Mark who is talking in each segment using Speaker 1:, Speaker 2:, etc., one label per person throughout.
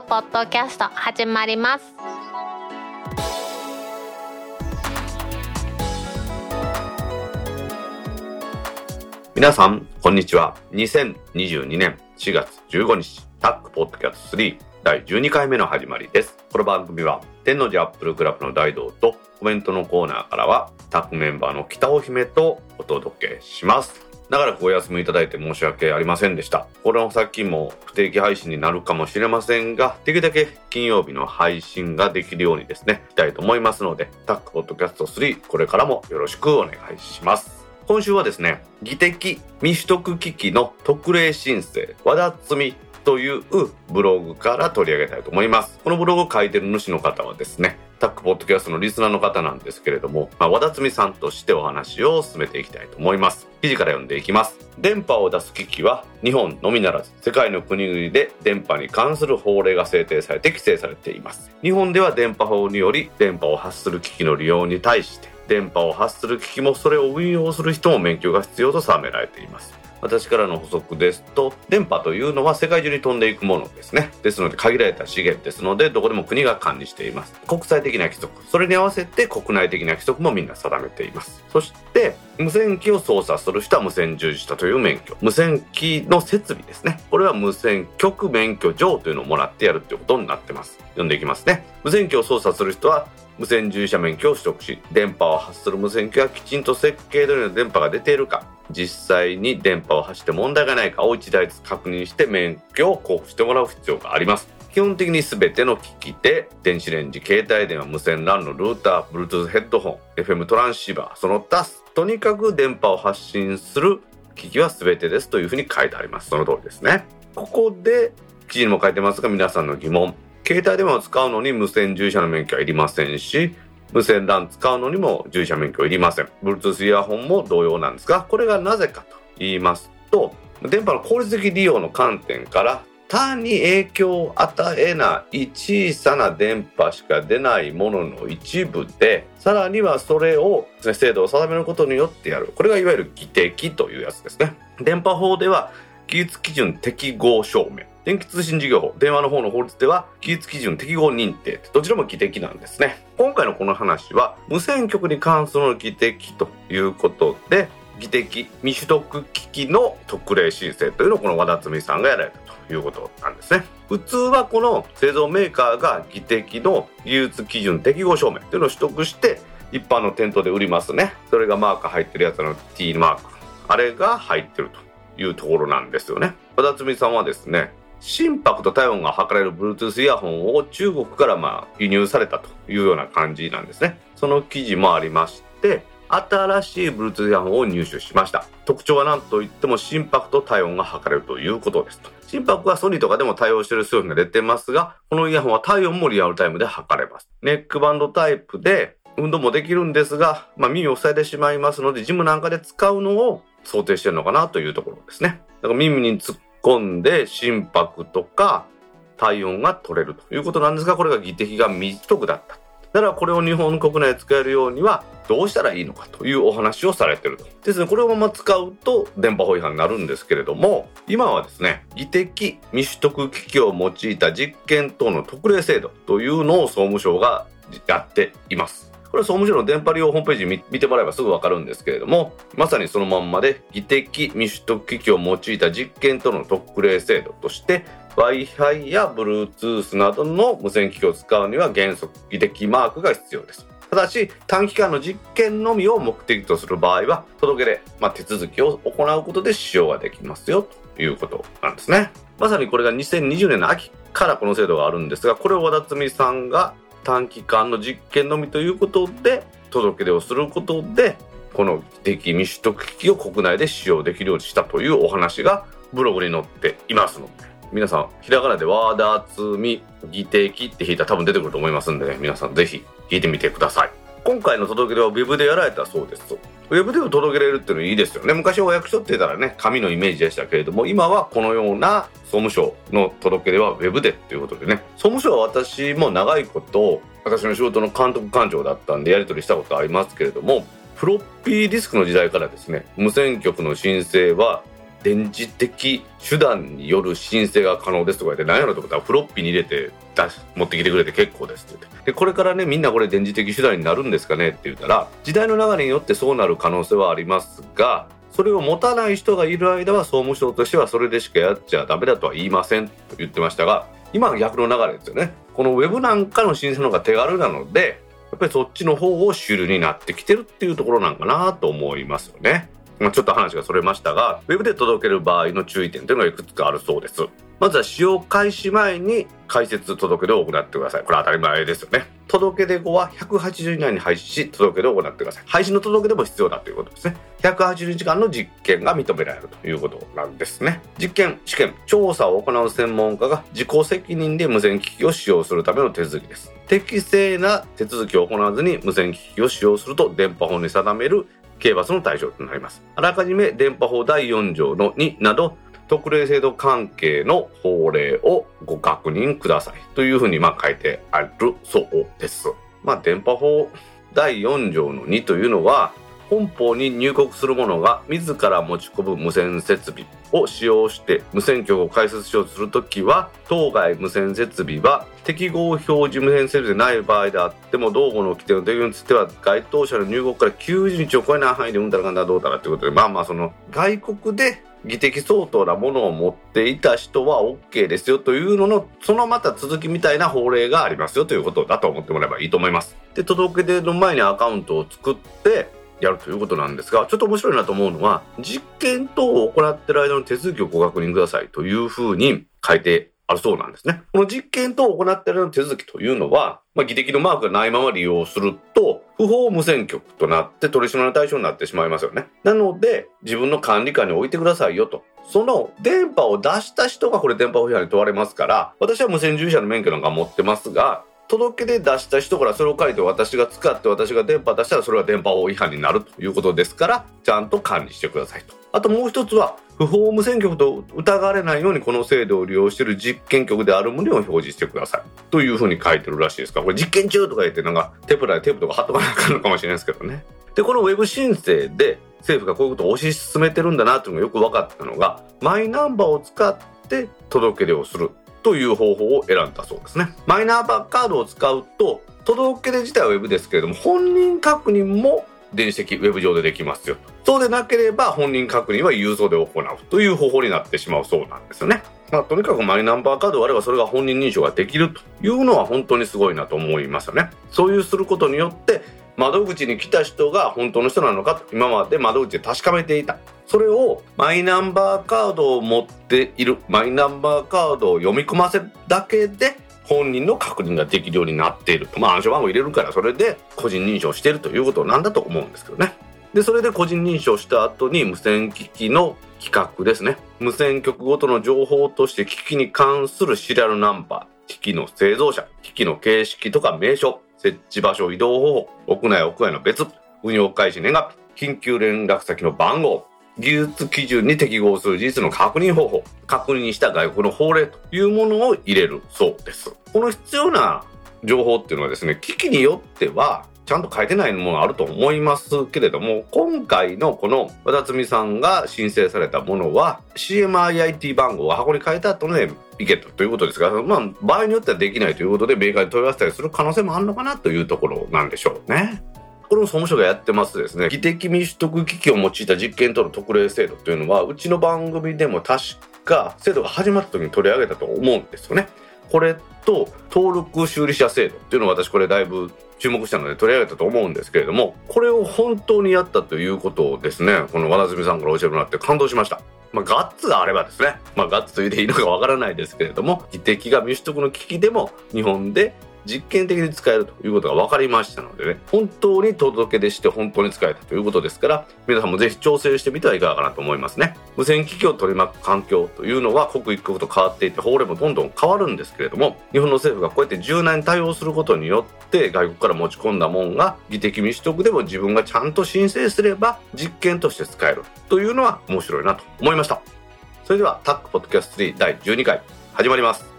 Speaker 1: クポッドキャスト始まります
Speaker 2: 皆さん、こんにちは。2022年4月15日、タックポッドキャスト3第12回目の始まりです。この番組は、天王寺アップルクラブの大道とコメントのコーナーからは、タックメンバーの北尾姫とお届けします。長らくお休みいただいて申し訳ありませんでした。この先も不定期配信になるかもしれませんが、できるだけ金曜日の配信ができるようにですね、したいと思いますので、タックポッドキャスト3、これからもよろしくお願いします。今週はですね、技的未取得機器の特例申請、和田摘みというブログから取り上げたいと思います。このブログを書いてる主の方はですね、タックポッドキャストのリスナーの方なんですけれども、まあ、和田摘さんとしてお話を進めていきたいと思います。記事から読んでいきます。電波を出す機器は日本のみならず世界の国々で電波に関する法令が制定されて規制されています。日本では電波法により電波を発する機器の利用に対して電波を発する機器もそれを運用する人も免許が必要と定められています。私からの補足ですと電波というのは世界中に飛んでいくものですね。ですので限られた資源ですのでどこでも国が管理しています。国際的な規則。それに合わせて国内的な規則もみんな定めています。そして無線機を操作する人は無線従事者という免許。無線機の設備ですね。これは無線局免許状というのをもらってやるということになってます。読んでいきますね。無線機を操作する人は無線従事者免許を取得し電波を発する無線機がきちんと設計通りの電波が出ているか。実際に電波を発して問題がないかを一台ずつ確認して免許を交付してもらう必要があります。基本的に全ての機器で電子レンジ携帯電話無線 LAN のルーター Bluetooth ヘッドホン FM トランシーバーその他とにかく電波を発信する機器は全てですというふうに書いてあります。その通りですね。ここで記事にも書いてますが皆さんの疑問。携帯電話を使うのに無線従事者の免許はいりませんし無線 LAN 使うのにも従事者免許いりません。Bluetooth イヤホンも同様なんですがこれがなぜかと言いますと電波の効率的利用の観点から単に影響を与えない小さな電波しか出ないものの一部でさらにはそれを精度を定めることによってやる。これがいわゆる技的というやつですね。電波法では技術基準適合証明。電気通信事業法電話の方の法律では技術基準適合認定どちらも技的なんですね。今回のこの話は無線局に関する技的ということで技的未取得機器の特例申請というのをこの和田摘さんがやられたということなんですね。普通はこの製造メーカーが技的の技術基準適合証明というのを取得して一般の店頭で売りますね。それがマーク入ってるやつの T マーク。あれが入ってるというところなんですよね。和田摘さんはですね心拍と体温が測れる Bluetooth イヤホンを中国からまあ輸入されたというような感じなんですね。その記事もありまして、新しい Bluetooth イヤホンを入手しました。特徴は何といっても心拍と体温が測れるということですと。心拍はソニーとかでも対応している商品が出てますが、このイヤホンは体温もリアルタイムで測れます。ネックバンドタイプで運動もできるんですが、まあ、耳を塞いでしまいますので、ジムなんかで使うのを想定してるのかなというところですね。だから耳に突っ込んで心拍とか体温が取れるということなんですが、これが技的が未取得だった。だからこれを日本国内で使えるようにはどうしたらいいのかというお話をされてると。ですね、これをまま使うと電波法違反になるんですけれども、今はですね、技的未取得機器を用いた実験等の特例制度というのを総務省がやっています。これは総務省の電波利用ホームページ見てもらえばすぐわかるんですけれども、まさにそのまんまで、技的未取得機器を用いた実験との特例制度として、Wi-Fi や Bluetooth などの無線機器を使うには原則技的マークが必要です。ただし、短期間の実験のみを目的とする場合は、届け出、まあ、手続きを行うことで使用ができますよということなんですね。まさにこれが2020年の秋からこの制度があるんですが、これを和田摘さんが短期間の実験のみということで届け出をすることでこの敵未取得機器を国内で使用できるようにしたというお話がブログに載っていますので。皆さんひらがなでワーダーツミ技的って引いたら多分出てくると思いますんで、ね、皆さん是非聞いてみてください。今回の届け出はウェブでやられたそうですと。ウェブでも届けられるっていうのいいですよね。昔はお役所って言ったらね紙のイメージでしたけれども今はこのような総務省の届け出はウェブでっていうことでね。総務省は私も長いこと私の仕事の監督官庁だったんでやり取りしたことありますけれどもフロッピーディスクの時代からですね無線局の申請は電磁的手段による申請が可能ですとか言って何やろと思ったらフロッピーに入れて出し持ってきてくれて結構ですって言ってでこれからねみんなこれ電磁的手段になるんですかねって言ったら時代の流れによってそうなる可能性はありますがそれを持たない人がいる間は総務省としてはそれでしかやっちゃダメだとは言いませんと言ってましたが今は逆の流れですよねこのウェブなんかの申請の方が手軽なのでやっぱりそっちの方を主流になってきてるっていうところなんかなと思いますよね。まあ、ちょっと話がそれましたが、ウェブで届ける場合の注意点というのがいくつかあるそうです。まずは使用開始前に解説届け出を行ってください。これ当たり前ですよね。届け出後は180以内に廃止し、届け出を行ってください。廃止の届け出も必要だということですね。180時間の実験が認められるということなんですね。実験、試験、調査を行う専門家が自己責任で無線機器を使用するための手続きです。適正な手続きを行わずに無線機器を使用すると電波法に定める刑罰の対象となります。あらかじめ電波法第4条の2など特例制度関係の法令をご確認くださいというふうにまあ書いてあるそうです。まあ、電波法第4条の2というのは本邦に入国する者が自ら持ち込む無線設備を使用して無線局を開設しようとするときは当該無線設備は適合表示無線設備でない場合であっても同後の規定の適用については該当者の入国から90日を超えない範囲でうんたらかんだどうたらということでまあまあその外国で技的相当なものを持っていた人は OK ですよというののそのまた続きみたいな法令がありますよということだと思ってもらえばいいと思います。で届け出の前にアカウントを作ってやるということなんですが、ちょっと面白いなと思うのは、実験等を行っている間の手続きをご確認くださいというふうに書いてあるそうなんですね。この実験等を行っている間の手続きというのは、まあ、技的のマークがないまま利用すると、不法無線局となって取り締まりの対象になってしまいますよね。なので、自分の管理下に置いてくださいよと。その電波を出した人がこれ電波法違反に問われますから、私は無線従事者の免許なんか持ってますが、届け出出した人からそれを書いて私が使って私が電波出したらそれは電波法違反になるということですからちゃんと管理してくださいと。あともう一つは不法無線局と疑われないようにこの制度を利用している実験局である旨を表示してくださいというふうに書いてるらしいですからこれ実験中とか言ってなんかテープラでテープとか貼っとかなあかんのかもしれないですけどね。でこのウェブ申請で政府がこういうことを推し進めてるんだなというのがよく分かったのがマイナンバーを使って届け出をする。という方法を選んだそうですね。マイナンバーカードを使うと、届け出自体はウェブですけれども、本人確認も電子的ウェブ上でできますよ。そうでなければ本人確認は郵送で行うという方法になってしまうそうなんですよね。まあ、とにかくマイナンバーカードがあればそれが本人認証ができるというのは本当にすごいなと思いますよね。そういうすることによって窓口に来た人が本当の人なのかと今まで窓口で確かめていたそれをマイナンバーカードを持っているマイナンバーカードを読み込ませるだけで本人の確認ができるようになっている。まあ暗証番号入れるからそれで個人認証しているということなんだと思うんですけどね。でそれで個人認証した後に無線機器の規格ですね。無線局ごとの情報として機器に関するシリアルナンバー機器の製造者機器の形式とか名称設置場所、移動方法、屋内、屋外の別、運用開始年月、緊急連絡先の番号、技術基準に適合する事実の確認方法、確認した外国の法令というものを入れるそうです。この必要な情報っていうのはですね、機器によってはちゃんと書いてないものあると思いますけれども、今回のこの和田摘さんが申請されたものは CMIIT 番号が箱に書いてあったのでいけたということですが、まあ、場合によってはできないということで、メーカーに問い合わせたりする可能性もあるのかなというところなんでしょうね。これも総務省がやってますですね、技的民主得機器を用いた実験との特例制度というのは、うちの番組でも確か制度が始まった時に取り上げたと思うんですよね。これと登録修理者制度っていうのを私これだいぶ注目したので取り上げたと思うんですけれどもこれを本当にやったということをですね。この和田澄さんから教えてもらって感動しました。まあ、ガッツがあればですね、まあ、ガッツと言っていいのかわからないですけれども、技的が民主得の危機でも日本で実験的に使えるということが分かりましたのでね、本当に届け出して本当に使えたということですから、皆さんもぜひ調整してみてはいかがかなと思いますね。無線機器を取り巻く環境というのは刻一刻と変わっていて、法令もどんどん変わるんですけれども、日本の政府がこうやって柔軟に対応することによって、外国から持ち込んだもんが、技的民主得でも自分がちゃんと申請すれば、実験として使えるというのは面白いなと思いました。それでは、タックポッドキャスト3第12回、始まります。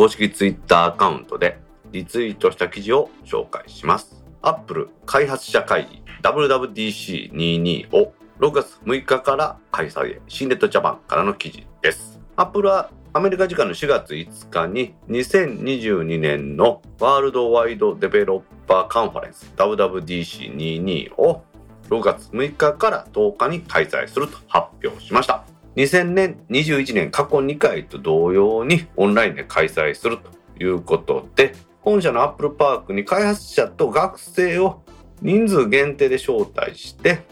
Speaker 2: 公式ツイッターアカウントでリツイートした記事を紹介します。Apple 開発者会議 WWDC22 を6月6日から開催へ、新ネットジャパンからの記事です。Apple はアメリカ時間の4月5日に2022年のワールドワイドデベロッパーカンファレンス WWDC22 を6月6日から10日に開催すると発表しました。2000年、21年過去2回と同様にオンラインで開催するということで、本社のアップルパークに開発者と学生を人数限定で招待して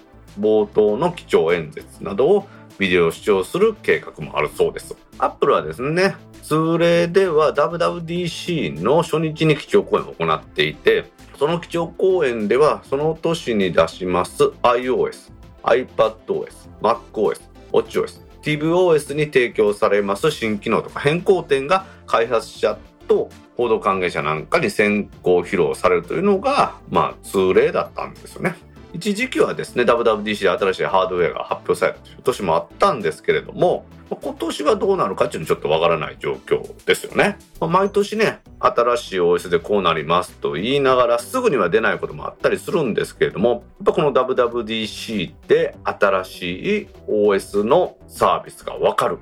Speaker 2: 冒頭の基調演説などをビデオ視聴する計画もあるそうです。アップルはですね、通例では WWDC の初日に基調講演を行っていて、その基調講演ではその年に出します iOS、iPadOS、MacOS、WatchOS、TVOS に提供されます新機能とか変更点が開発者と報道関係者なんかに先行披露されるというのが、まあ、通例だったんですよね。一時期はですね WWDC で新しいハードウェアが発表されたという年もあったんですけれども今年はどうなるかっていうのちょっとわからない状況ですよね。毎年ね、新しい OS でこうなりますと言いながらすぐには出ないこともあったりするんですけれども、やっぱこの WWDC で新しい OS のサービスがわかる。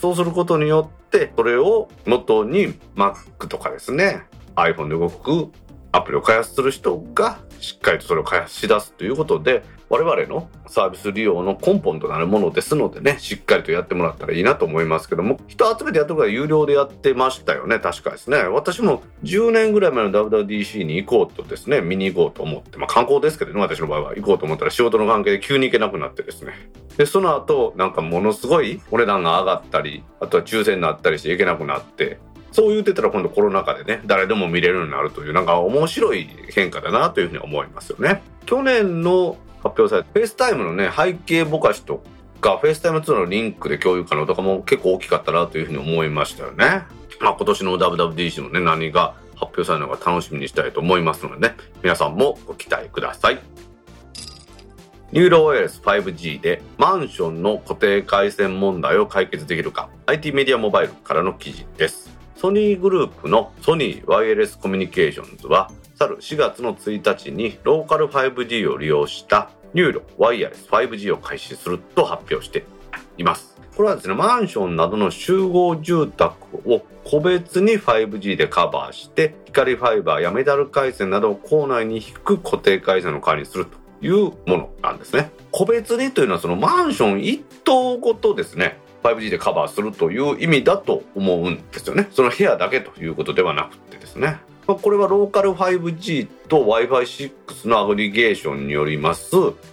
Speaker 2: そうすることによって、それを元に Mac とかですね、iPhone で動くアプリを開発する人がしっかりとそれを開発し出すということで、我々のサービス利用の根本となるものですのでね、しっかりとやってもらったらいいなと思いますけども、人集めてやってるから有料でやってましたよね、確かですね。私も10年ぐらい前の WWDC に行こうとですね、見に行こうと思って、まあ観光ですけどね、私の場合は行こうと思ったら仕事の関係で急に行けなくなってですね。で、その後、なんかものすごいお値段が上がったり、あとは抽選になったりして行けなくなって、そう言ってたら今度コロナ禍でね、誰でも見れるようになるという、なんか面白い変化だなというふうに思いますよね。去年の発表された FaceTime のね、背景ぼかしとか、 FaceTime 2のリンクで共有可能とかも結構大きかったなというふうに思いましたよね。まあ今年の WWDC もね、何が発表されるのか楽しみにしたいと思いますのでね、皆さんもご期待ください。NURO ワイヤレス 5G でマンションの固定回線問題を解決できるか IT メディアモバイルからの記事です。ソニーグループのソニーワイヤレスコミュニケーションズは、去る4月の1日にローカル 5G を利用したニューロワイヤレス 5G を開始すると発表しています。これはですね、マンションなどの集合住宅を個別に 5G でカバーして、光ファイバーやメタル回線などを構内に引く固定回線の代わりにするというものなんですね。個別にというのはそのマンション1棟ごとですね、5G でカバーするという意味だと思うんですよね。その部屋だけということではなくてですね。これはローカル 5G と Wi-Fi6 のアグリゲーションによります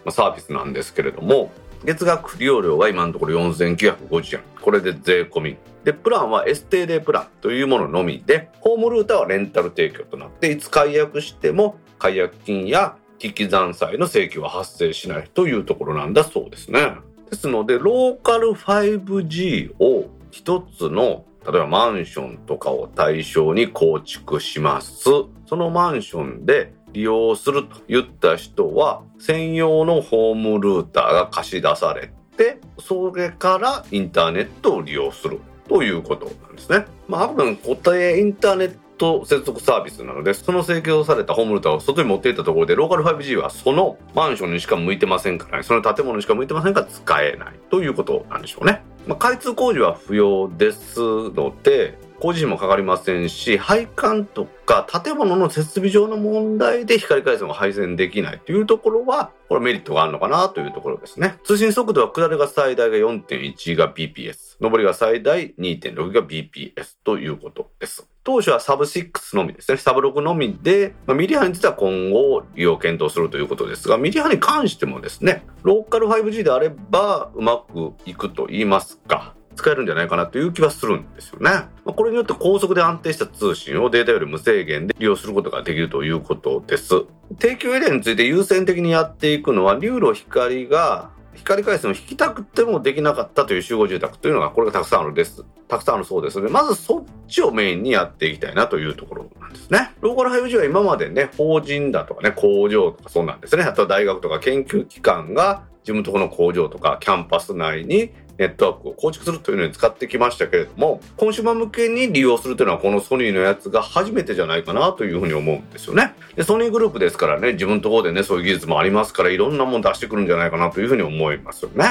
Speaker 2: サービスなんですけれども、月額利用料は今のところ4950円。これで税込み。で、プランは STD プランというもののみで、ホームルーターはレンタル提供となって、いつ解約しても解約金や危機残債の請求は発生しないというところなんだそうですね。ですので、ローカル 5G を一つの、例えばマンションとかを対象に構築します。そのマンションで利用すると言った人は、専用のホームルーターが貸し出されて、それからインターネットを利用するということなんですね。まあ、あくまで固定インターネット接続サービスなので、その請求されたホームルーターを外に持っていったところで、ローカル 5G はそのマンションにしか向いてませんから、ね、その建物にしか向いてませんから使えないということなんでしょうね。まあ、開通工事は不要ですので、工事費もかかりませんし、配管とか建物の設備上の問題で光回線を配線できないというところは、これメリットがあるのかなというところですね。通信速度は下りが最大が4.1が BPS、上りが最大2.6が BPS ということです。当初はサブ6のみですね。サブ6のみで、まあ、ミリ波については今後利用検討するということですが、ミリ波に関してもですね、ローカル 5G であればうまくいくと言いますか、使えるんじゃないかなという気はするんですよね。ま、これによって高速で安定した通信をデータより無制限で利用することができるということです。提供エリアについて優先的にやっていくのは、流路光が光回線を引きたくてもできなかったという集合住宅というのが、これがたくさんあるです。たくさんあるそうですので、まずそっちをメインにやっていきたいなというところなんですね。ローカル配布所は今までね、法人だとかね、工場とかそうなんですね。あとは大学とか研究機関が自分とこの工場とかキャンパス内にネットワークを構築するというのに使ってきましたけれども、コンシューマー向けに利用するというのはこのソニーのやつが初めてじゃないかなというふうに思うんですよね。で、ソニーグループですからね、自分のところでね、そういう技術もありますから、いろんなもの出してくるんじゃないかなというふうに思いますよね。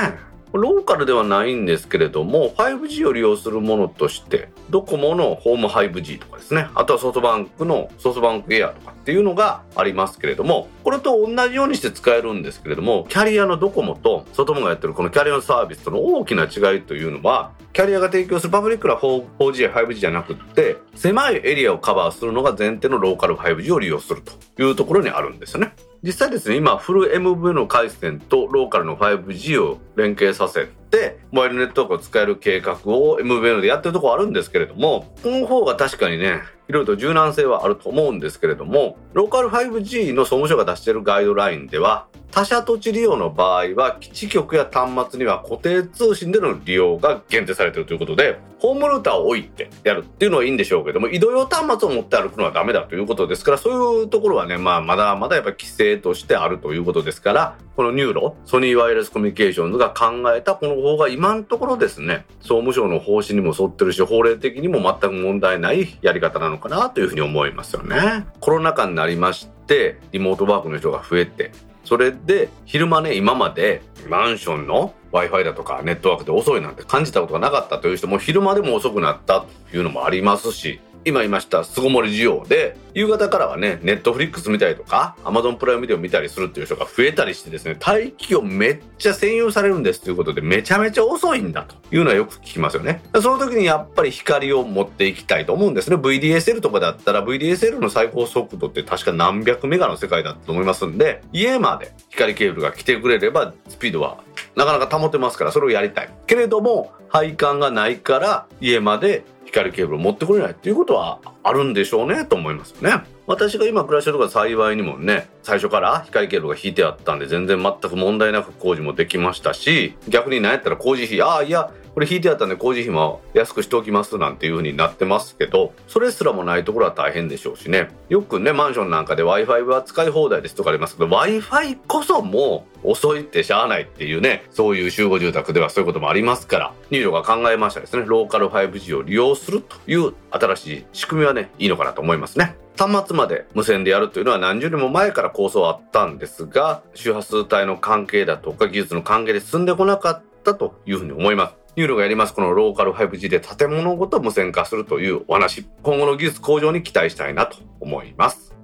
Speaker 2: ローカルではないんですけれども 5G を利用するものとしてドコモのホーム 5G とかですねあとはソフトバンクのソフトバンクエアとかっていうのがありますけれどもこれと同じようにして使えるんですけれどもキャリアのドコモとソフトバンクがやってるこのキャリアのサービスとの大きな違いというのはキャリアが提供するパブリックな 4G や 5G じゃなくって狭いエリアをカバーするのが前提のローカル 5G を利用するというところにあるんですよね。実際ですね、今、フル MV の回線とローカルの 5G を連携させて、モバイルネットワークを使える計画を MVN でやってるとこあるんですけれども、この方が確かにね、いろいろと柔軟性はあると思うんですけれども、ローカル 5G の総務省が出しているガイドラインでは、他社土地利用の場合は、基地局や端末には固定通信での利用が限定されているということで、ホームルーターを置いてやるっていうのはいいんでしょうけども、移動用端末を持って歩くのはダメだということですから、そういうところはね、まあ、まだまだやっぱ規制としてあるということですから、この NURO、ソニーワイヤレスコミュニケーションズが考えたこの方が今のところですね、総務省の方針にも沿ってるし、法令的にも全く問題ないやり方なのかなというふうに思いますよね。コロナ禍になりまして、リモートワークの人が増えて、それで昼間ね今までマンションの Wi-Fi だとかネットワークで遅いなんて感じたことがなかったという人も昼間でも遅くなったというのもありますし今言いました巣ごもり需要で夕方からはねネットフリックス見たりとかアマゾンプライムビデオ見たりするっていう人が増えたりしてですね待機をめっちゃ占有されるんですということでめちゃめちゃ遅いんだというのはよく聞きますよね。その時にやっぱり光を持っていきたいと思うんですね。VDSL とかだったら VDSL の最高速度って確か何百メガの世界だったと思いますんで家まで光ケーブルが来てくれればスピードはなかなか保てますからそれをやりたい。けれども配管がないから家まで光ケーブル持ってこれないっていうことはあるんでしょうねと思いますよね。私が今暮らしてるとこ幸いにもね、最初から光ケーブルが引いてあったんで全然全く問題なく工事もできましたし、逆に何やったら工事費、ああ、いや、これ引いてあったんで工事費も安くしておきますなんていう風になってますけど、それすらもないところは大変でしょうしね。よくね、マンションなんかで Wi-Fi は使い放題ですとかありますけど、Wi-Fi こそもう遅いってしゃあないっていうね、そういう集合住宅ではそういうこともありますから、ニーロが考えましたですね、ローカル 5G を利用するという新しい仕組みはね、いいのかなと思いますね。端末まで無線でやるというのは何十年も前から構想あったんですが、周波数帯の関係だとか技術の関係で進んでこなかったというふうに思います。 NURO がやりますこのローカル 5G で建物ごと無線化するというお話、今後の技術向上に期待したいなと思います。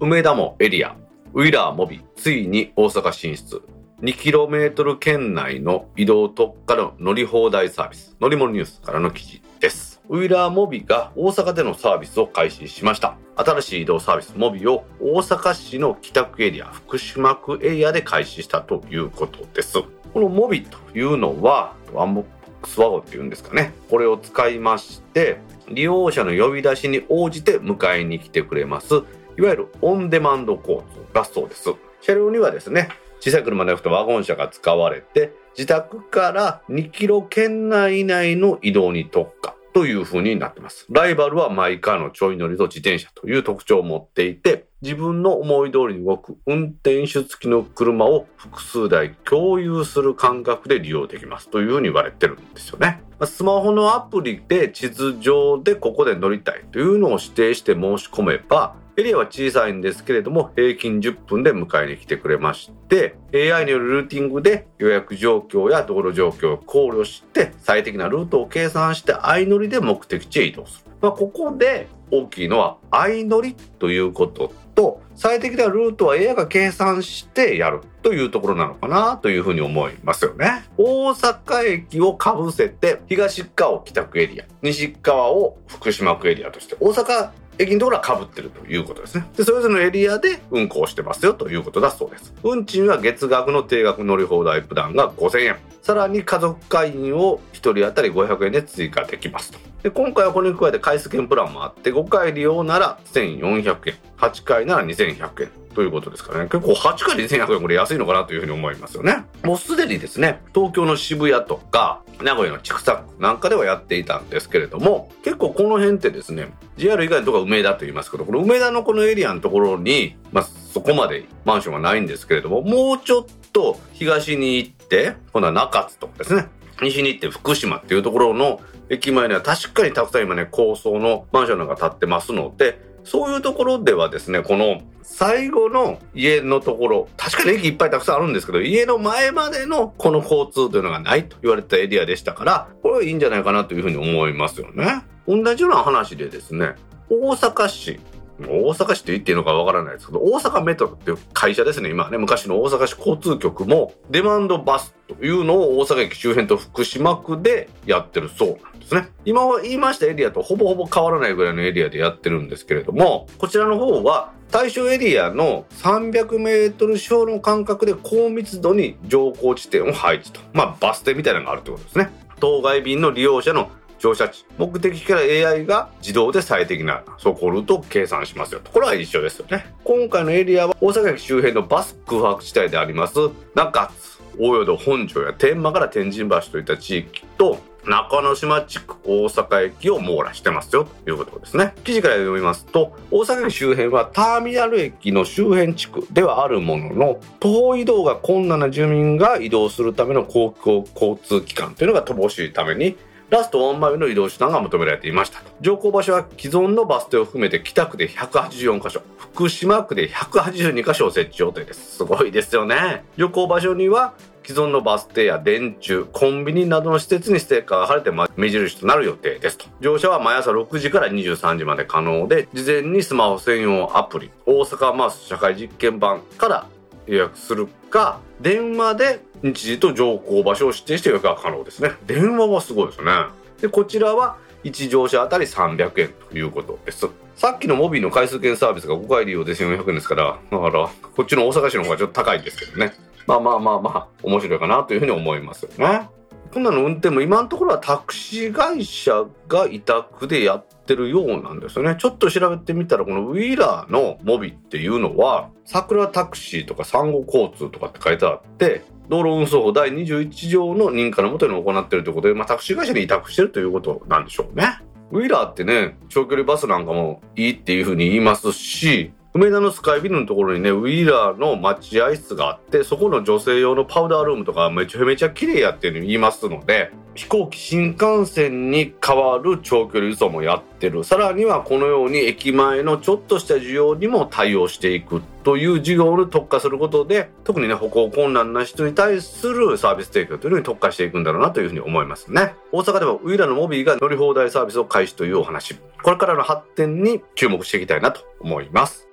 Speaker 2: 梅田もエリア、 WILLER mobi、ついに大阪進出。2km 圏内の移動特化の乗り放題サービス、乗り物ニュースからの記事です。 WILLER mobi が大阪でのサービスを開始しました。新しい移動サービス mobi を大阪市の北区エリア、福島区エリアで開始したということです。このモビというのは、ワンボックスワゴンっていうんですかね。これを使いまして、利用者の呼び出しに応じて迎えに来てくれます、いわゆるオンデマンド交通がそうです。車両にはですね、小さい車でなくてワゴン車が使われて、自宅から2キロ圏内以内の移動に特化。という風になってます。ライバルはマイカーのちょい乗りと自転車という特徴を持っていて、自分の思い通りに動く運転手付きの車を複数台共有する感覚で利用できますというふうに言われてるんですよね。スマホのアプリで地図上でここで乗りたいというのを指定して申し込めば、エリアは小さいんですけれども、平均10分で迎えに来てくれまして、AI によるルーティングで予約状況や道路状況を考慮して、最適なルートを計算して相乗りで目的地へ移動する。まあ、ここで大きいのは相乗りということと、最適なルートは AI が計算してやるというところなのかなというふうに思いますよね。大阪駅をかぶせて、東側を北区エリア、西側を福島区エリアとして、大阪駅のところは被ってるということですね。で、それぞれのエリアで運行してますよということだそうです。運賃は月額の定額乗り放題プランが5000円。さらに家族会員を1人当たり500円で追加できますと。で、今回はこれに加えて回数券プランもあって、5回利用なら1400円、8回なら2100円、ということですからね。結構8回2100円これ安いのかなというふうに思いますよね。もうすでにですね、東京の渋谷とか、名古屋の千種区なんかではやっていたんですけれども、結構この辺ってですね、JR 以外のとこは梅田と言いますけど、この梅田のこのエリアのところに、まあそこまでマンションはないんですけれども、もうちょっと東に行って、今度は中津とかですね、西に行って福島っていうところの駅前には確かにたくさん今ね、高層のマンションなんか建ってますので、そういうところではですね、この最後の家のところ、確かに駅いっぱいたくさんあるんですけど、家の前までのこの交通というのがないと言われたエリアでしたから、これはいいんじゃないかなというふうに思いますよね。同じような話でですね、大阪市大阪市って言っていいのかわからないですけど、大阪メトロっていう会社ですね、今ね、昔の大阪市交通局も、デマンドバスというのを大阪駅周辺と福島区でやってるそうなんですね。今は言いましたエリアとほぼほぼ変わらないぐらいのエリアでやってるんですけれども、こちらの方は、対象エリアの300メートル四方の間隔で高密度に乗降地点を配置と。まあ、バス停みたいなのがあるってことですね。当該便の利用者の乗車地、目的から AI が自動で最適な走行ルートを計算しますよと。これは一緒ですよね。今回のエリアは大阪駅周辺のバス空白地帯であります中津、大淀本庄や天満から天神橋といった地域と中之島地区大阪駅を網羅してますよということですね。記事から読みますと、大阪駅周辺はターミナル駅の周辺地区ではあるものの、徒歩移動が困難な住民が移動するための公共交通機関というのが乏しいために、ラストワンマイルの移動手段が求められていました。乗降場所は既存のバス停を含めて北区で184箇所、福島区で182箇所を設置予定です。すごいですよね。乗降場所には既存のバス停や電柱、コンビニなどの施設にステッカーが貼れて目印となる予定ですと。乗車は毎朝6時から23時まで可能で、事前にスマホ専用アプリ、大阪マース社会実験版から予約するか、電話で日時と乗降場所を指定して予約が可能ですね。電話はすごいですね。で、こちらは1乗車あたり300円ということです。さっきのモビーの回数券サービスが5回利用で1400円ですから、だから、こっちの大阪市の方がちょっと高いんですけどね。まあまあまあまあ、面白いかなというふうに思いますよね。こんなの運転も今のところはタクシー会社が委託でやってるようなんですよね。ちょっと調べてみたら、このウィーラーのモビっていうのは、桜タクシーとか産後交通とかって書いてあって、道路運送法第21条の認可のもとに行っているということで、まあ、タクシー会社に委託してるということなんでしょうね。ウィーラーってね、長距離バスなんかもいいっていうふうに言いますし、梅田のスカイビルのところにね、ウィーラーの待合室があって、そこの女性用のパウダールームとかめちゃめちゃ綺麗やっていうふうに言いますので、飛行機新幹線に代わる長距離輸送もやってる。さらにはこのように駅前のちょっとした需要にも対応していくという事業に特化することで、特にね、歩行困難な人に対するサービス提供というのに特化していくんだろうなというふうに思いますね。大阪ではウィーラーのモビーが乗り放題サービスを開始というお話。これからの発展に注目していきたいなと思います。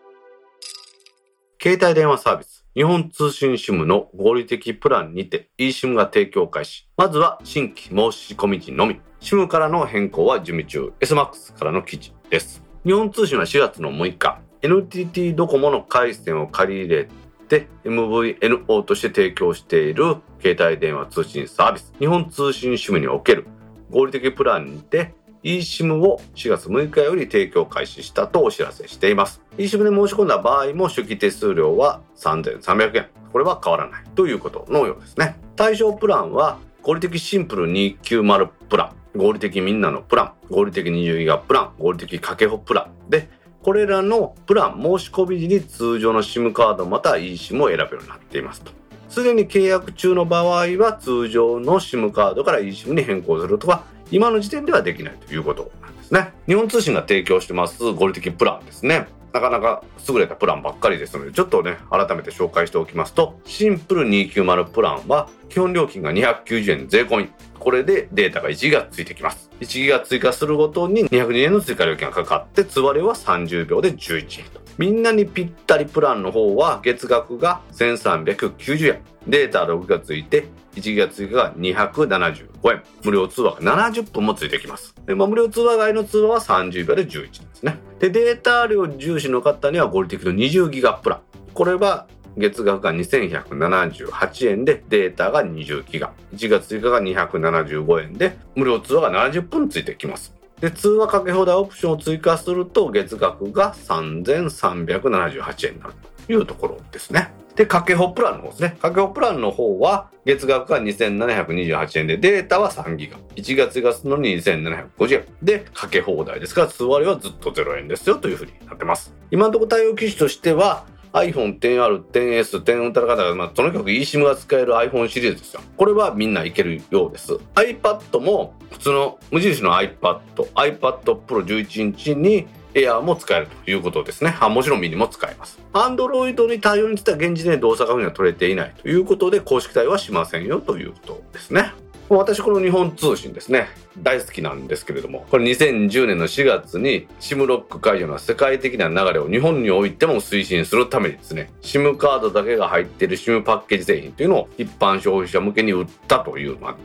Speaker 2: 携帯電話サービス、日本通信 SIM の合理的プランにて eSIM が提供開始。まずは新規申し込み時のみ。SIM からの変更は準備中。SMAX からの記事です。日本通信は4月の6日、NTT ドコモの回線を借り入れて MVNO として提供している携帯電話通信サービス、日本通信 SIM における合理的プランにて eSIM を4月6日より提供開始したとお知らせしています。eSIM で申し込んだ場合も初期手数料は3300円。これは変わらないということのようですね。対象プランは合理的シンプル290プラン、合理的みんなのプラン、合理的20ギガプラン、合理的かけほプランで、これらのプラン申し込み時に通常の SIM カードまたは eSIM を選べるようになっていますと。すでに契約中の場合は通常の SIM カードから eSIM に変更するとか今の時点ではできないということなんですね。日本通信が提供してます合理的プランですね。なかなか優れたプランばっかりですので、ちょっとね、改めて紹介しておきますと、シンプル290プランは、基本料金が290円税込み。これでデータが1ギガついてきます。1ギガ追加するごとに202円の追加料金がかかって、通話料は30秒で11円と。みんなにぴったりプランの方は月額が1390円。データ6がついて、1ギガ追加が275円。無料通話が70分もついてきます。でまあ、無料通話外の通話は30秒で11ですね。で、データ量重視の方には合理的の20ギガプラン。これは月額が2178円でデータが20ギガ。1月追加が275円で無料通話が70分ついてきます。で、通話かけ放題オプションを追加すると月額が3378円になる。いうところですね。で、かけほプランの方ですね。かけほプランの方は、月額が2728円で、データは3ギガ。1月がすの2750円。で、かけ放題ですから、通話料はずっと0円ですよというふうになってます。今のところ対応機種としては、iPhone XR、10S、10ウルトラ型が、まあ、とにかく eSIM が使える iPhone シリーズですよ。これはみんないけるようです。iPad も普通の無印の iPad、iPad Pro 11インチに Air も使えるということですね。あもちろんミニも使えます。Android に対応については現時点で動作確認は取れていないということで公式対応はしませんよということですね。私この日本通信ですね。大好きなんですけれども。これ2010年の4月に SIM ロック解除の世界的な流れを日本においても推進するためにですね SIM カードだけが入っている SIM パッケージ製品というのを一般消費者向けに売ったという、まあ、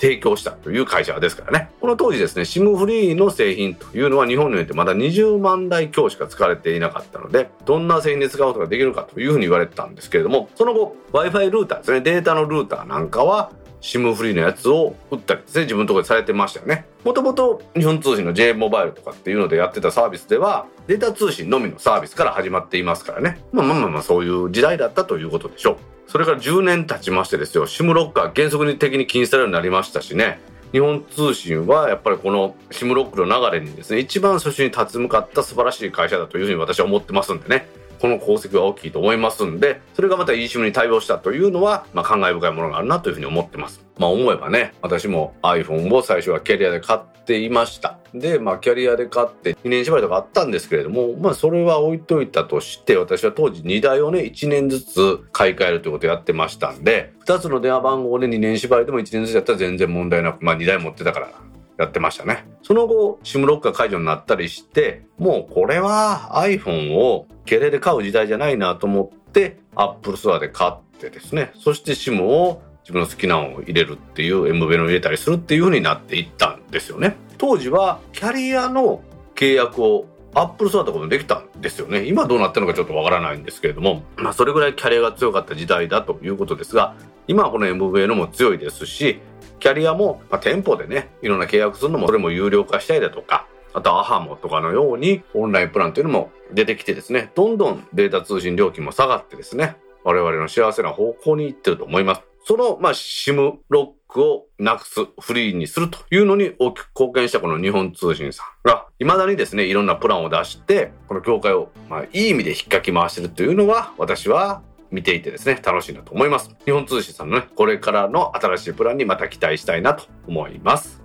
Speaker 2: 提供したという会社ですからね。この当時ですね SIM フリーの製品というのは日本においてまだ20万台強しか使われていなかったのでどんな製品で使うことができるかというふうに言われてたんですけれどもその後 Wi-Fi ルーターですね。データのルーターなんかは SIM フリーのやつを売ったりですね、自分のところでされてましたよね。もともと日本通信の J モバイルとかっていうのでやってたサービスでは、データ通信のみのサービスから始まっていますからね。まあまあまあそういう時代だったということでしょう。それから10年経ちましてですよ、SIM ロックは原則的に禁止されるようになりましたしね。日本通信はやっぱりこの SIM ロックの流れにですね、一番初心に立ち向かった素晴らしい会社だというふうに私は思ってますんでね。この功績は大きいと思いますんで、それがまた eSIM に対応したというのは、まあ、感慨深いものがあるなというふうに思ってます。まあ思えばね、私も iPhone を最初はキャリアで買っていました。で、まあキャリアで買って2年縛りとかあったんですけれども、まあそれは置いといたとして、私は当時2台をね、1年ずつ買い替えるということをやってましたんで、2つの電話番号で2年縛りでも1年ずつやったら全然問題なく、まあ2台持ってたからやってましたね。その後、SIM ロックが解除になったりして、もうこれは iPhone をゲレで買う時代じゃないなと思って、Apple Store で買ってですね、そして SIM を自分の好きなのを入れるっていう、M ベの入れたりするっていう風になっていったんですよね。当時はキャリアの契約を Apple Store とかもできたんですよね。今どうなってるのかちょっとわからないんですけれども、まあそれぐらいキャリアが強かった時代だということですが、今はこの MVA のも強いですし、キャリアも、まあ、店舗でね、いろんな契約するのも、それも有料化したりだとか、あと ahamo とかのようにオンラインプランというのも出てきてですね、どんどんデータ通信料金も下がってですね、我々の幸せな方向に行ってると思います。その、まあ、SIM ロックをなくす、フリーにするというのに大きく貢献したこの日本通信さんが、未だにですね、いろんなプランを出して、この業界を、まあ、いい意味で引っかき回してるというのは、私は見ていてですね、楽しいなと思います。日本通信さんのね、これからの新しいプランにまた期待したいなと思います。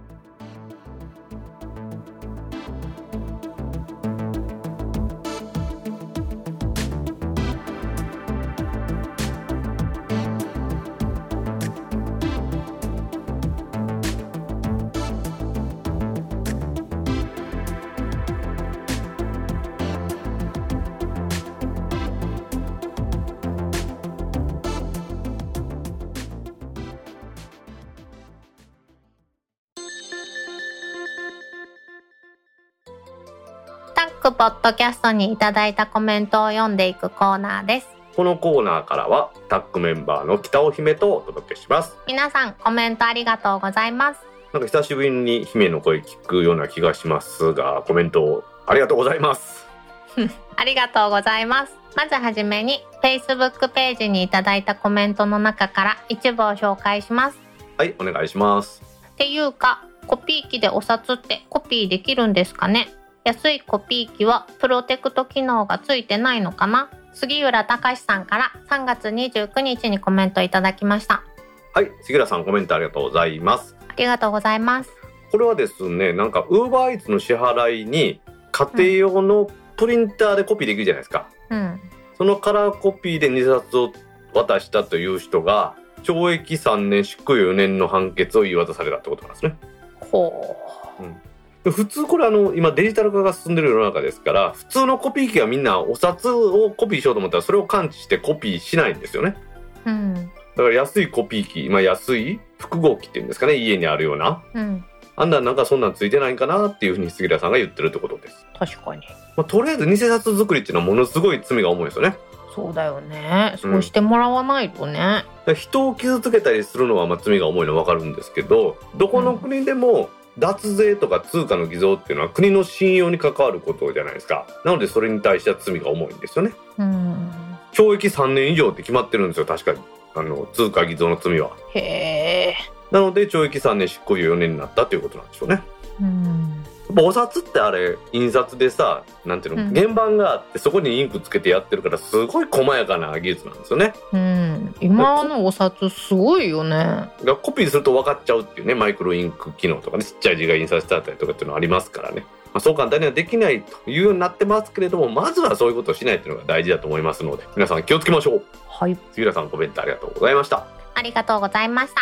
Speaker 1: ドキャストにいただいたコメントを読んでいくコーナーです。
Speaker 2: このコーナーからはタッグメンバーの北尾姫とお届けします。
Speaker 1: 皆さんコメントありがとうございます。
Speaker 2: なんか久しぶりに姫の声聞くような気がしますが、コメントありがとうございます。
Speaker 1: ありがとうございます。まずはじめに Facebook ページにいただいたコメントの中から一部を紹介します。
Speaker 2: はい、お願いします。
Speaker 1: っていうか、コピー機でお札ってコピーできるんですかね？安いコピー機はプロテクト機能がついてないのかな？杉浦隆さんから3月29日にコメントいただきました。
Speaker 2: はい杉浦さんコメントありがとうございます。
Speaker 1: ありがとうございます。
Speaker 2: これはですねなんかウーバーイーツの支払いに家庭用のプリンターでコピーできるじゃないですか、
Speaker 1: うん、
Speaker 2: そのカラーコピーで2冊を渡したという人が懲役3年執行猶4年の判決を言い渡されたってことなんですね。
Speaker 1: ほ
Speaker 2: う、うん普通これあの今デジタル化が進んでる世の中ですから普通のコピー機はみんなお札をコピーしようと思ったらそれを感知してコピーしないんですよね。
Speaker 1: うん、
Speaker 2: だから安いコピー機今安い複合機っていうんですかね家にあるような、
Speaker 1: うん、
Speaker 2: あんななんかそんなんついてないかなっていうふうに杉田さんが言ってるってことです。
Speaker 1: 確かに。
Speaker 2: まあ、とりあえず偽札作りっていうのはものすごい罪が重いですよね。
Speaker 1: そうだよね。そうしてもらわないとね。
Speaker 2: うん、人を傷つけたりするのはまあ罪が重いのはわかるんですけど、どこの国でも脱税とか通貨の偽造っていうのは国の信用に関わることじゃないですか。なのでそれに対しては罪が重いんですよね。
Speaker 1: うん
Speaker 2: 懲役3年以上って決まってるんですよ確かに。あの通貨偽造の罪は。
Speaker 1: へえ。
Speaker 2: なので懲役3年執行猶予4年になったっていうことなんでしょうね。
Speaker 1: うん
Speaker 2: お札ってあれ印刷でさなんていうの、
Speaker 1: うん
Speaker 2: 原版があってそこにインクつけてやってるからすごい細やかな技術なんですよね
Speaker 1: うん今のお札すごいよね
Speaker 2: だからコピーすると分かっちゃうっていうねマイクロインク機能とかねちっちゃい字が印刷してあったりとかっていうのありますからね、まあ、そう簡単にはできないというようになってますけれどもまずはそういうことをしないっていうのが大事だと思いますので皆さん気をつけましょう
Speaker 1: はい
Speaker 2: 杉浦さんコメントありがとうございました
Speaker 1: ありがとうございました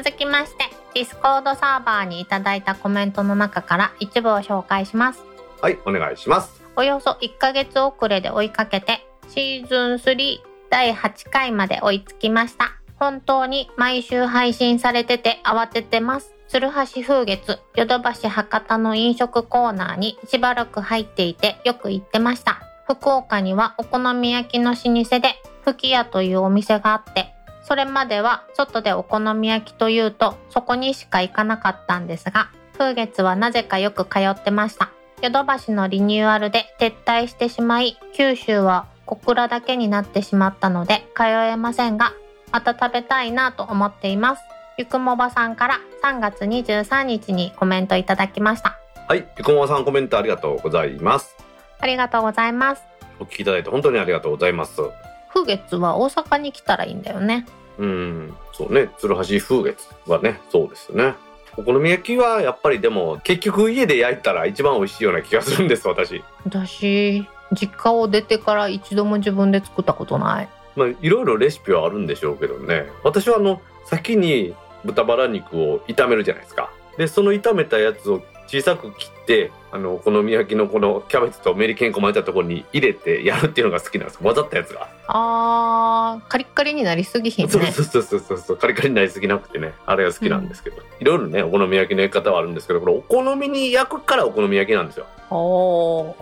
Speaker 1: 続きまして Discord サーバーにいただいたコメントの中から一部を紹介します。
Speaker 2: はいお願いします。
Speaker 1: およそ1ヶ月遅れで追いかけてシーズン3第8回まで追いつきました。本当に毎週配信されてて慌ててます。鶴橋風月ヨドバシ博多の飲食コーナーにしばらく入っていてよく行ってました。福岡にはお好み焼きの老舗で吹き屋というお店があってそれまでは外でお好み焼きというとそこにしか行かなかったんですが風月はなぜかよく通ってました。ヨドバシのリニューアルで撤退してしまい九州は小倉だけになってしまったので通えませんがまた食べたいなと思っています。ゆくもばさんから3月23日にコメントいただきました。
Speaker 2: はい生駒さんコメントありがとうございます。
Speaker 1: ありがとうございます。
Speaker 2: お聞きいただいて本当にありがとうございます。
Speaker 1: 風月は大阪に来たらいいんだよね
Speaker 2: うんそうね。鶴橋風月はねそうですよね。お好み焼きはやっぱりでも結局家で焼いたら一番美味しいような気がするんです私。
Speaker 1: 私実家を出てから一度も自分で作ったことない。
Speaker 2: まあいろいろレシピはあるんでしょうけどね。私はあの先に豚バラ肉を炒めるじゃないですか。でその炒めたやつを小さく切ってあのお好み焼きのこのキャベツとメリケン粉巻いたところに入れてやるっていうのが好きなんです。混ざったやつが、
Speaker 1: あーカリッカリになりすぎひんね。
Speaker 2: そうそうそうそうそう。カリカリになりすぎなくてね。あれが好きなんですけど、いろいろねお好み焼きの焼き方はあるんですけどこれお好みに焼くからお好み焼きなんですよ。
Speaker 1: おー。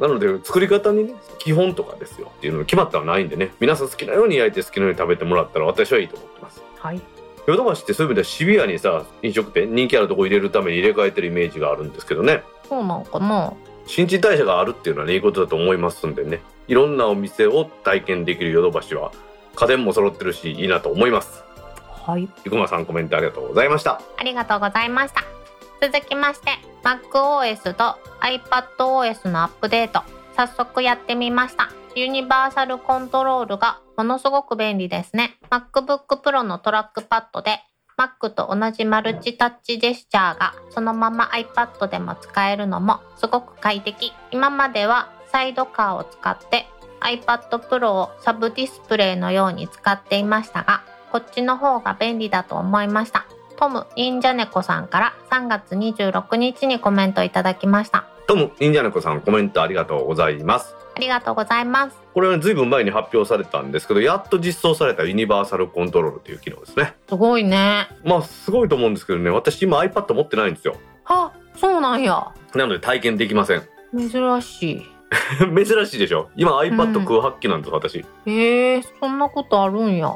Speaker 2: なので作り方にね基本とかですよっていうのが決まったはないんでね。皆さん好きなように焼いて好きなように食べてもらったら私はいいと思ってます。
Speaker 1: はい。
Speaker 2: ヨドバシってそういう意味ではシビアにさ飲食店人気あるとこ入れるために入れ替えてるイメージがあるんですけどね
Speaker 1: そうなんかな
Speaker 2: 新陳代謝があるっていうのはねいいことだと思いますんでねいろんなお店を体験できるヨドバシは家電も揃ってるしいいなと思います
Speaker 1: はい
Speaker 2: 生駒さんコメントありがとうございました
Speaker 1: ありがとうございました。続きまして、MacOS と iPadOS のアップデート、早速やってみました。ユニバーサルコントロールがものすごく便利ですね。MacBook Pro のトラックパッドで Mac と同じマルチタッチジェスチャーがそのまま iPad でも使えるのもすごく快適。今まではサイドカーを使って iPad Pro をサブディスプレイのように使っていましたが、こっちの方が便利だと思いました。トム忍者猫さんから3月26日にコメントいただきました。
Speaker 2: トム忍者猫さんコメントありがとうございます
Speaker 1: ありがとうございます。
Speaker 2: これはずいぶん前に発表されたんですけどやっと実装されたユニバーサルコントロールという機能ですね
Speaker 1: すごいね。
Speaker 2: まあすごいと思うんですけどね私今 iPad 持ってないんですよ
Speaker 1: は、そうなんや。
Speaker 2: なので体験できません
Speaker 1: 珍しい。
Speaker 2: 珍しいでしょ今 iPad
Speaker 1: うん
Speaker 2: 空白機なんです、私
Speaker 1: へえ、そんなことあるんや。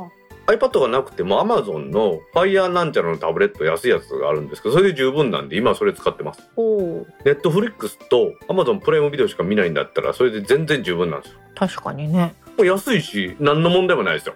Speaker 2: iPad がなくても Amazon の Fire なんちゃらのタブレット安いやつがあるんですけどそれで十分なんで今それ使ってます
Speaker 1: ほう。
Speaker 2: Netflix と Amazon プライムビデオしか見ないんだったらそれで全然十分なんですよ
Speaker 1: 確かにね。
Speaker 2: 安いし何の問題もないですよ。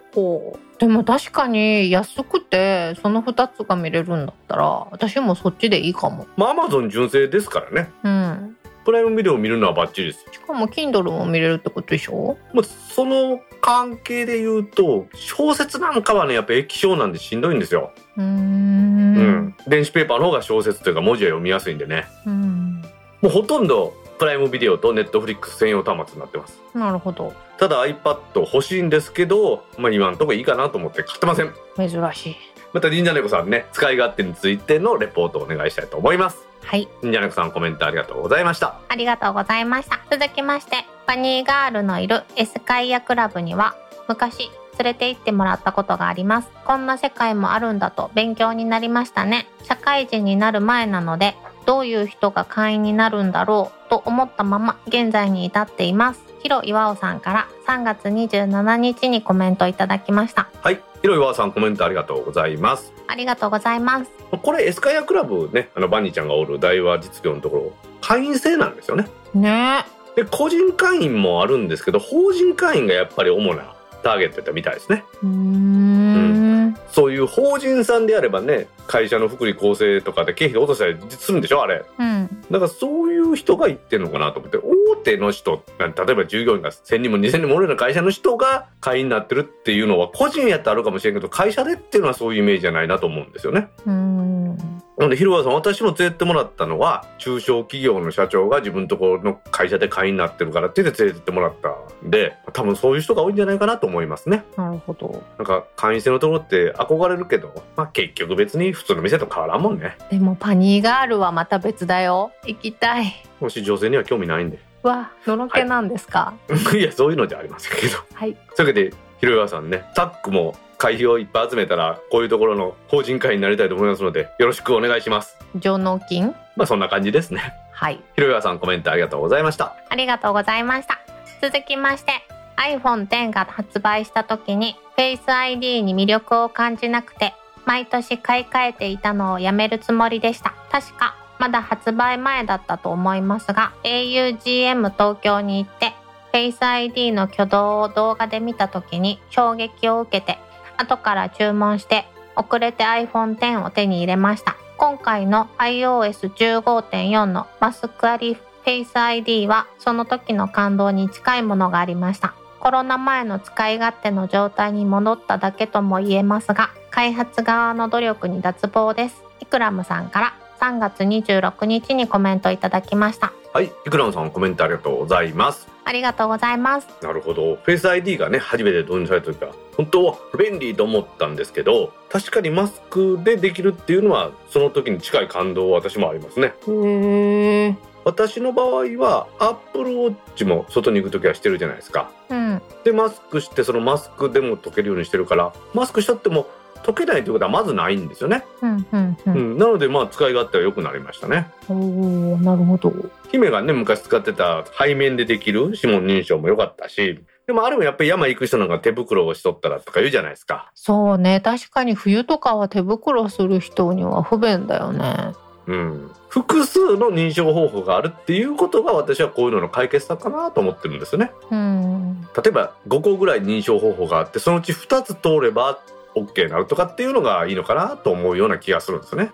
Speaker 1: でも確かに安くてその2つが見れるんだったら私もそっちでいいかも。
Speaker 2: まあ Amazon 純正ですからね
Speaker 1: うん。
Speaker 2: プライムビデオ見るのはバッチリですよ
Speaker 1: しかも Kindle も見れるってことでしょ？
Speaker 2: まあ、その関係で言うと小説なんかはねやっぱ液晶なんでしんどいんですよ、
Speaker 1: うー。
Speaker 2: うんん、電子ペーパーの方が小説というか文字は読みやすいんでね
Speaker 1: うん。
Speaker 2: もうほとんどプライムビデオとネットフリックス専用端末になってます
Speaker 1: なるほど。
Speaker 2: ただ iPad 欲しいんですけど、まあ、今のところいいかなと思って買ってません
Speaker 1: 珍しい。
Speaker 2: また忍者猫さんね使い勝手についてのレポートをお願いしたいと思います
Speaker 1: はい。
Speaker 2: 忍者猫さんコメントありがとうございました
Speaker 1: ありがとうございました。続きまして、バニーガールのいるエスカイアクラブには、昔、連れて行ってもらったことがあります。こんな世界もあるんだと勉強になりましたね。社会人になる前なので、どういう人が会員になるんだろうと思ったまま現在に至っています。ヒロ岩尾さんから3月27日にコメントいただきました。
Speaker 2: はいひろいわさんコメントありがとうございます。
Speaker 1: ありがとうございます。
Speaker 2: これエスカイアクラブねあのバニーちゃんがおる大和実業のところ会員制なんですよね。
Speaker 1: ね。
Speaker 2: で個人会員もあるんですけど法人会員がやっぱり主なターゲットやったみたいですね。
Speaker 1: うーん
Speaker 2: そういう法人さんであればね会社の福利厚生とかで経費で落としたりするんでしょあれ。
Speaker 1: うん。
Speaker 2: だからそういう人が言ってんのかなと思って大手の人例えば従業員が1000人も2000人もおるような会社の人が会員になってるっていうのは個人やったらあるかもしれんけど会社でっていうのはそういうイメージじゃないなと思うんですよね。
Speaker 1: うーん
Speaker 2: なので、広川さん、私も連れてってもらったのは、中小企業の社長が自分のところの会社で会員になってるからって言って連れてってもらったんで、多分そういう人が多いんじゃないかなと思いますね。
Speaker 1: なるほど
Speaker 2: なんか、会員制のところって憧れるけど、まあ結局別に普通の店と変わらんもんね。
Speaker 1: でもパニーガールはまた別だよ行きたい
Speaker 2: もし女性には興味ないんで。
Speaker 1: わのろけなんですか？
Speaker 2: いや、そういうのじゃありませんけど。
Speaker 1: はい
Speaker 2: そういうわけで、広川さんね、タックも会費をいっぱい集めたら、こういうところの法人会員になりたいと思いますので、よろしくお願いします。
Speaker 1: 上納金
Speaker 2: まあそんな感じですね。
Speaker 1: はい
Speaker 2: 広川さんコメントありがとうございました。
Speaker 1: ありがとうございました。続きまして、iPhone X が発売した時に Face ID に魅力を感じなくて、毎年買い替えていたのをやめるつもりでした。確か、まだ発売前だったと思いますが、augm 東京に行って、Face ID の挙動を動画で見た時に衝撃を受けて、後から注文して、遅れて iPhone X を手に入れました。今回の iOS15.4 のマスクありフェイス ID はその時の感動に近いものがありました。コロナ前の使い勝手の状態に戻っただけとも言えますが、開発側の努力に脱帽です。イクラムさんから3月26日にコメントいただきました。
Speaker 2: はい、イクラムさんコメントありがとうございます。
Speaker 1: ありがとうございます。
Speaker 2: なるほど。フェイス ID がね、初めて導入された時は、本当は便利と思ったんですけど、確かにマスクでできるっていうのは、その時に近い感動は私もありますね。
Speaker 1: へえ。
Speaker 2: 私の場合は、Apple Watch も外に行く時はしてるじゃないですか。
Speaker 1: うん。
Speaker 2: で、マスクして、そのマスクでも溶けるようにしてるから、マスクしちゃっても溶けないということはまずないんですよね。
Speaker 1: うん、うん、う。
Speaker 2: うんん。なので、まあ、使い勝手は良くなりましたね。
Speaker 1: おお、なるほど。
Speaker 2: 姫がね、昔使ってた背面でできる指紋認証も良かったし、でもあれもやっぱり山行く人なんか手袋をしとったらとか言うじゃないですか。
Speaker 1: そうね。確かに冬とかは手袋する人には不便だよね。
Speaker 2: うん。複数の認証方法があるっていうことが私はこういうのの解決策かなと思ってるんですよね。
Speaker 1: うん。
Speaker 2: 例えば5個ぐらい認証方法があって、そのうち2つ通れば OK になるとかっていうのがいいのかなと思うような気がするんですよね。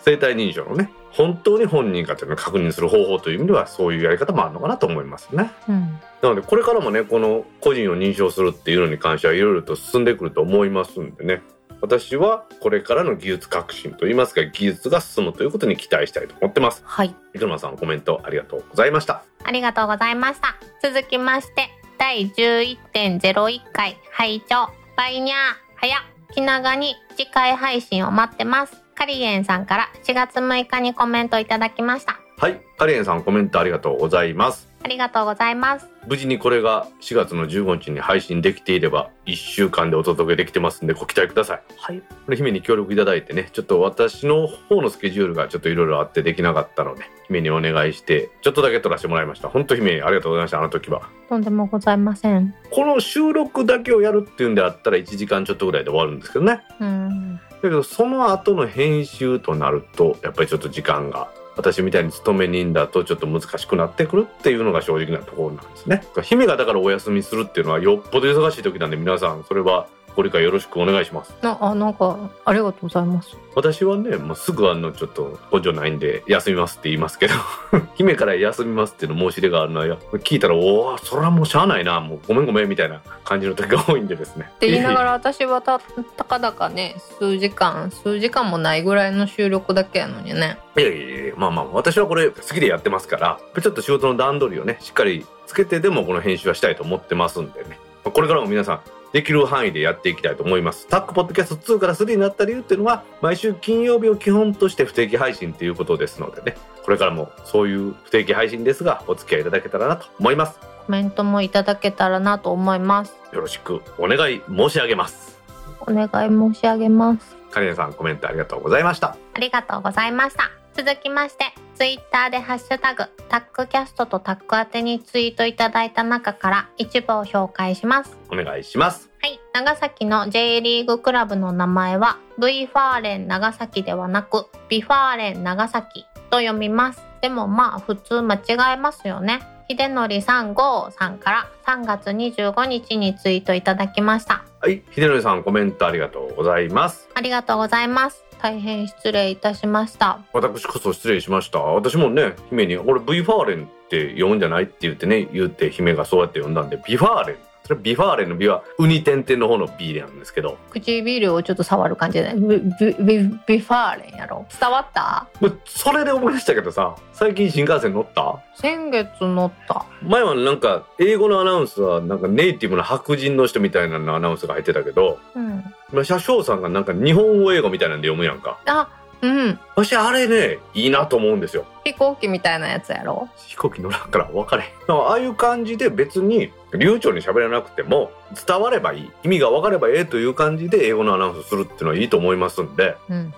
Speaker 2: 生体認証のね、本当に本人かというのを確認する方法という意味ではそういうやり方もあるのかなと思いますね。
Speaker 1: うん。
Speaker 2: なのでこれからもねこの個人を認証するっていうのに関してはいろいろと進んでくると思いますんでね私はこれからの技術革新といいますか技術が進むということに期待したいと思ってます
Speaker 1: はい。
Speaker 2: 三車さんコメントありがとうございました
Speaker 1: ありがとうございました。続きまして、第11.01回拝聴バイニャー早気長に次回配信を待ってます。カリエンさんから4月6日にコメントいただきました。
Speaker 2: はいカリエンさんコメントありがとうございます
Speaker 1: ありがとうございます。
Speaker 2: 無事にこれが4月の15日に配信できていれば1週間でお届けできてますんでご期待ください
Speaker 1: はい。
Speaker 2: これ姫に協力いただいてねちょっと私の方のスケジュールがちょっといろいろあってできなかったので姫にお願いしてちょっとだけ撮らせてもらいました本当姫ありがとうございましたあの時は
Speaker 1: とんでもございません。
Speaker 2: この収録だけをやるっていうんであったら1時間ちょっとぐらいで終わるんですけどね
Speaker 1: うん。
Speaker 2: だけどその後の編集となるとやっぱりちょっと時間が私みたいに勤め人だとちょっと難しくなってくるっていうのが正直なところなんですね。姫がだからお休みするっていうのはよっぽど忙しい時なんで皆さんそれはご理解よろしくお願いします
Speaker 1: な、あ、なんか、ありがとうございます。
Speaker 2: 私はねもうすぐあのちょっと補助ないんで休みますって言いますけど 姫から休みますっていうの申し出があるのは聞いたらおおそれはもうしゃあないなもうごめんごめんみたいな感じの時が多いんでですね
Speaker 1: って言いながら私はた、たかだかね、数時間、数時間もないぐらいの収録だけやのにね。
Speaker 2: いやいやいやまあまあ私はこれ好きでやってますからちょっと仕事の段取りをねしっかりつけてでもこの編集はしたいと思ってますんでねこれからも皆さんできる範囲でやっていきたいと思いますタックポッドキャスト2から3になった理由っていうのは毎週金曜日を基本として不定期配信ということですのでねこれからもそういう不定期配信ですがお付き合いいただけたらなと思います
Speaker 1: コメントもいただけたらなと思います。
Speaker 2: よろしくお願い申し上げます
Speaker 1: お願い申し上げます。
Speaker 2: カリナさんコメントありがとうございました
Speaker 1: ありがとうございました。続きまして、ツイッターでハッシュタグ、タックキャストとタック宛てにツイートいただいた中から一部を紹介します。
Speaker 2: お願いします
Speaker 1: はい。長崎の J リーグクラブの名前は V ファーレン長崎ではなくビファーレン長崎と読みます。でもまあ普通間違えますよね。秀則さん5さんから3月25日にツイートいただきました
Speaker 2: はい秀則さんコメントありがとうございます
Speaker 1: ありがとうございます大変失礼いたしました。
Speaker 2: 私こそ失礼しました。私もね姫に俺 V ファーレンって読むんじゃないって言ってね言って姫がそうやって読んだんでビファーレン。それビファーレンのビはウニ点々の方の B なんですけど。
Speaker 1: 唇をちょっと触る感じでビビビビファーレンやろ？伝わった？
Speaker 2: もうそれで思い出したけどさ最近新幹線乗った？
Speaker 1: 先月乗った。
Speaker 2: 前はなんか英語のアナウンスはなんかネイティブな白人の人みたいなのアナウンスが入ってたけど
Speaker 1: うん。
Speaker 2: 今車掌さんがなんか日本語英語みたいなんで読むやんか。
Speaker 1: あうん。
Speaker 2: 私あれねいいなと思うんですよ。
Speaker 1: 飛行機みたいなやつやろ？
Speaker 2: 飛行機乗らんから分かれああいう感じで別に流暢に喋らなくても伝わればいい。意味が分かればええという感じで英語のアナウンスするっていうのはいいと思いますんで。
Speaker 1: うんうんうん。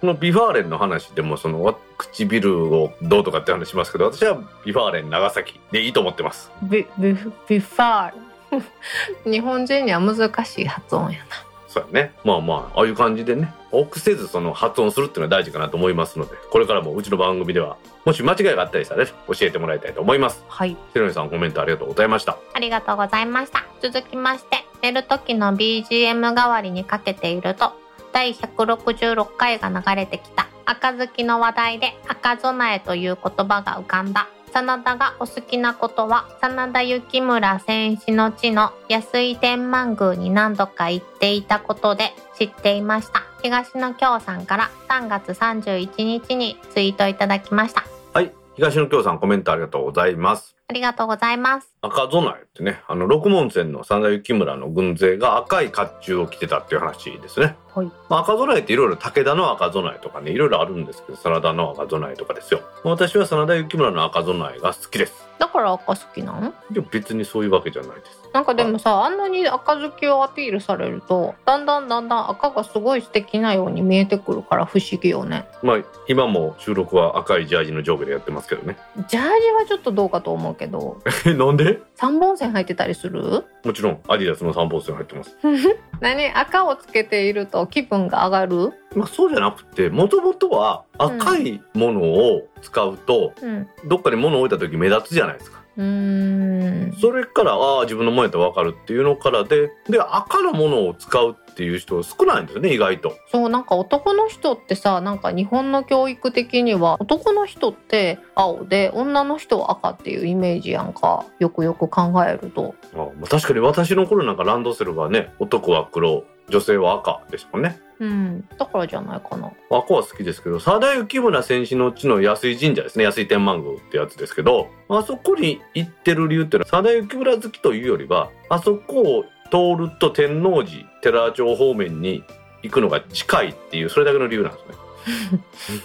Speaker 2: このビファーレンの話でもそのわ唇をどうとかって話しますけど私はビファーレン長崎でいいと思ってます。
Speaker 1: ビビビファーレン。日本人には難しい発音やな
Speaker 2: そうやね。まあまあああいう感じでね。臆せずその発音するっていうのは大事かなと思いますのでこれからもうちの番組ではもし間違いがあったりしたらね教えてもらいたいと思います。
Speaker 1: はい。
Speaker 2: ひろみさんコメントありがとうございました。
Speaker 1: ありがとうございました。続きまして、寝る時の BGM 代わりにかけていると、第166回が流れてきた赤好きの話題で赤備えという言葉が浮かんだ。真田がお好きなことは、真田幸村戦死の地の安井天満宮に何度か行っていたことで知っていました。東野京さんから3月31日にツイートいただきました。
Speaker 2: はい東野京さんコメントありがとうございます
Speaker 1: ありがとうございます。
Speaker 2: 赤備えってねあの六門線の真田幸村の軍勢が赤い甲冑を着てたっていう話ですね。
Speaker 1: はい。
Speaker 2: まあ、赤備えっていろいろ武田の赤備えとかねいろいろあるんですけど真田の赤備えとかですよ。私は真田幸村の赤備えが好きです。
Speaker 1: だから赤好きなの？
Speaker 2: いや別にそういうわけじゃないです。
Speaker 1: なんかでもさあんなに赤好きをアピールされるとだんだんだんだん赤がすごい素敵なように見えてくるから不思議よね。
Speaker 2: まあ今も収録は赤いジャージの上下でやってますけどね。
Speaker 1: ジャージはちょっとどうかと思うけど。
Speaker 2: え なんで？
Speaker 1: 3本線入ってたりする？
Speaker 2: もちろん。アディダスの3本線入ってます。
Speaker 1: 何？赤をつけていると気分が上がる？
Speaker 2: まあそうじゃなくてもともとは赤いものを使うと、
Speaker 1: うん。
Speaker 2: どっかに物を置いた時目立つじゃないですか
Speaker 1: うーん。
Speaker 2: それからああ自分のものやったら分かるっていうのからでで赤のものを使うっていう人少ないんですよね意外と。
Speaker 1: そうなんか男の人ってさなんか日本の教育的には男の人って青で女の人は赤っていうイメージやんか。よくよく考えると。
Speaker 2: あまあ確かに私の頃なんかランドセルはね男は黒女性は赤ですもんね
Speaker 1: うん。だからじゃないかな。
Speaker 2: 赤は好きですけど佐田幸村戦士の地の安井神社ですね。安井天満宮ってやつですけどあそこに行ってる理由っていうのは佐田幸村好きというよりはあそこを通ると天王寺寺町方面に行くのが近いっていうそれだけの理由なんですね。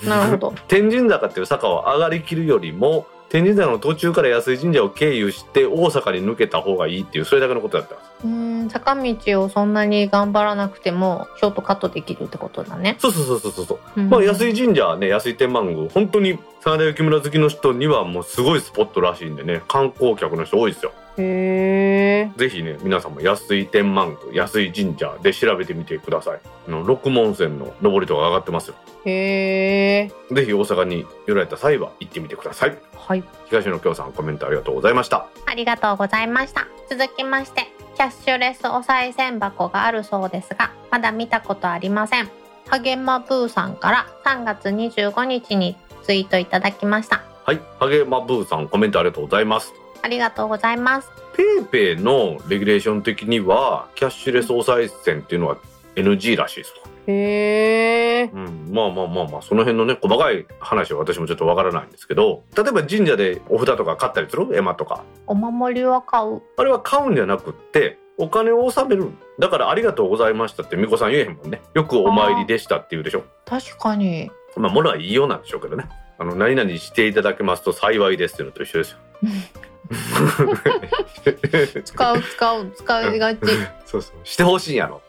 Speaker 1: なるほど。
Speaker 2: 天神坂っていう坂を上がりきるよりも天神坂の途中から安井神社を経由して大阪に抜けた方がいいっていうそれだけのことだったんです。
Speaker 1: うーん坂道をそんなに頑張らなくてもショートカットできるってことだね。
Speaker 2: そうそうそうそうそう。
Speaker 1: うん
Speaker 2: まあ安井神社はね安井天満宮本当に真田幸村好きの人にはもうすごいスポットらしいんでね観光客の人多いですよ。
Speaker 1: へえ。
Speaker 2: ぜひね皆さんも安井天満宮安井神社で調べてみてください。あの六門線の上りとか上がってますよ。
Speaker 1: へえ。
Speaker 2: ぜひ大阪に寄られた際は行ってみてください。
Speaker 1: はい。
Speaker 2: 東野京さんコメントありがとうございました。
Speaker 1: ありがとうございました。続きまして、キャッシュレスお賽銭箱があるそうですが、まだ見たことありません。ハゲマブーさんから3月25日にツイートいただきました。
Speaker 2: はい、ハゲマブーさんコメントありがとうございます。
Speaker 1: ありがとうございます。
Speaker 2: ペイペイのレギュレーション的にはキャッシュレスお賽銭っていうのは NG らしいですと。
Speaker 1: へえ。
Speaker 2: うん、まあまあまあまあその辺のね細かい話は私もちょっとわからないんですけど例えば神社でお札とか買ったりする？絵馬とか
Speaker 1: お守りは買う。
Speaker 2: あれは買うんじゃなくってお金を納めるだからありがとうございましたって巫女さん言えへんもんねよくお参りでしたって言うでしょ
Speaker 1: 確かに。
Speaker 2: まあ物は言いようなんでしょうけどねあの何々していただけますと幸いですっていうのと一緒ですよ
Speaker 1: 使う使う使いがち。
Speaker 2: そうそうしてほしいんやろ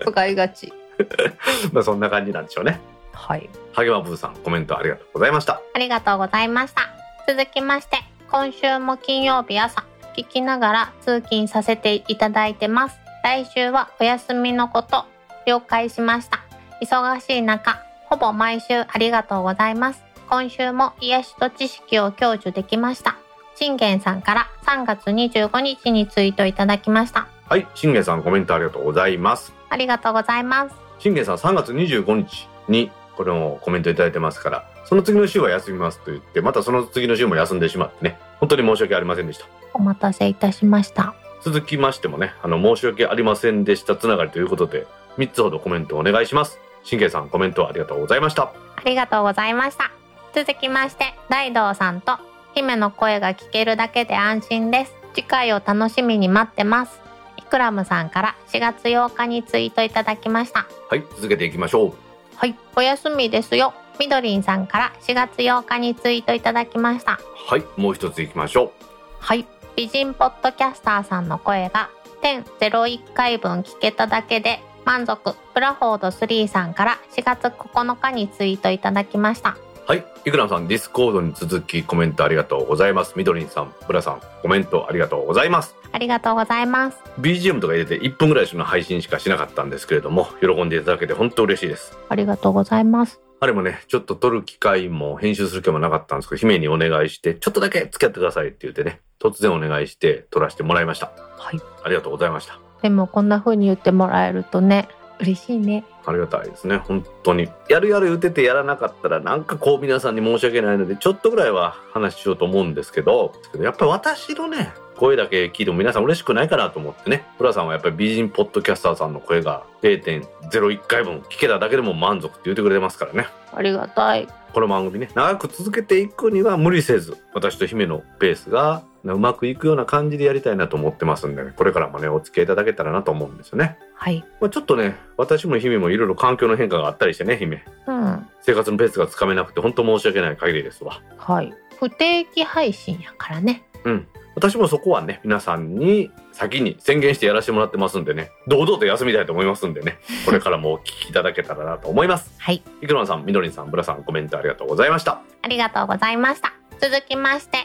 Speaker 1: 使いがち。
Speaker 2: まあそんな感じなんでしょうね
Speaker 1: はい。
Speaker 2: ハゲマブーさんコメントありがとうございました
Speaker 1: ありがとうございました。続きまして、今週も金曜日朝、聞きながら通勤させていただいてます。来週はお休みのこと、了解しました。忙しい中、ほぼ毎週ありがとうございます。今週も癒しと知識を享受できました。信玄さんから3月25日にツイートいただきました。
Speaker 2: はい、信玄さんコメントありがとうございます。
Speaker 1: ありがとうございます。
Speaker 2: 信玄さん3月25日にこれもコメントいただいてますから、その次の週は休みますと言って、またその次の週も休んでしまってね、本当に申し訳ありませんでした。
Speaker 1: お待たせいたしました。
Speaker 2: 続きましてもね、あの、申し訳ありませんでしたつながりということで、3つほどコメントお願いします。信玄さんコメントありがとうございました。
Speaker 1: ありがとうございました。続きまして、大道さんと、姫の声が聞けるだけで安心です。次回を楽しみに待ってます。イクラムさんから4月8日にツイートいただきました。
Speaker 2: はい、続けていきましょう。
Speaker 1: はい、お休みですよ。みどりんさんから4月8日にツイートいただきました。
Speaker 2: はい、もう一ついきましょう。
Speaker 1: はい、美人ポッドキャスターさんの声が1001回分聞けただけで満足。ブラフォード3さんから4月9日にツイートいただきました。
Speaker 2: はい、イクラムさん、 Discord に続きコメントありがとうございます。みどりんさん、ブラさん、コメントありがとうございます。
Speaker 1: ありがとうございます。
Speaker 2: BGM とか入れて1分ぐらいの配信しかしなかったんですけれども、喜んでいただけて本当嬉しいです。
Speaker 1: ありがとうございます。
Speaker 2: あれもね、ちょっと撮る機会も編集する気もなかったんですけど、姫にお願いして、ちょっとだけ付き合ってくださいって言ってね、突然お願いして撮らせてもらいました。
Speaker 1: はい。
Speaker 2: ありがとうございました。
Speaker 1: でもこんな風に言ってもらえるとね、嬉しいね。
Speaker 2: ありがたいですね、本当に。やるやる言っててやらなかったら、なんかこう皆さんに申し訳ないので、ちょっとぐらいは話しようと思うんですけど、やっぱり私のね、声だけ聞いても皆さん嬉しくないかなと思ってね。プラさんはやっぱり美人ポッドキャスターさんの声が0.01回分聞けただけでも満足って言ってくれてますからね。
Speaker 1: ありがたい。
Speaker 2: この番組ね、長く続けていくには無理せず、私と姫のペースがうまくいくような感じでやりたいなと思ってますんでね、これからもね、お付き合いいただけたらなと思うんですよね。
Speaker 1: はい。
Speaker 2: まあ、ちょっとね、私も姫もいろいろ環境の変化があったりしてね、姫。
Speaker 1: うん。
Speaker 2: 生活のペースがつかめなくて本当申し訳ない限りですわ。
Speaker 1: はい。不定期配信やからね。
Speaker 2: うん。私もそこはね、皆さんに先に宣言してやらせてもらってますんでね、堂々と休みたいと思いますんでね、これからもお聞きいただけたらなと思います。
Speaker 1: はい。
Speaker 2: いくらさん、みどりんさん、ブラさん、コメントありがとうございました。
Speaker 1: ありがとうございました。続きまして。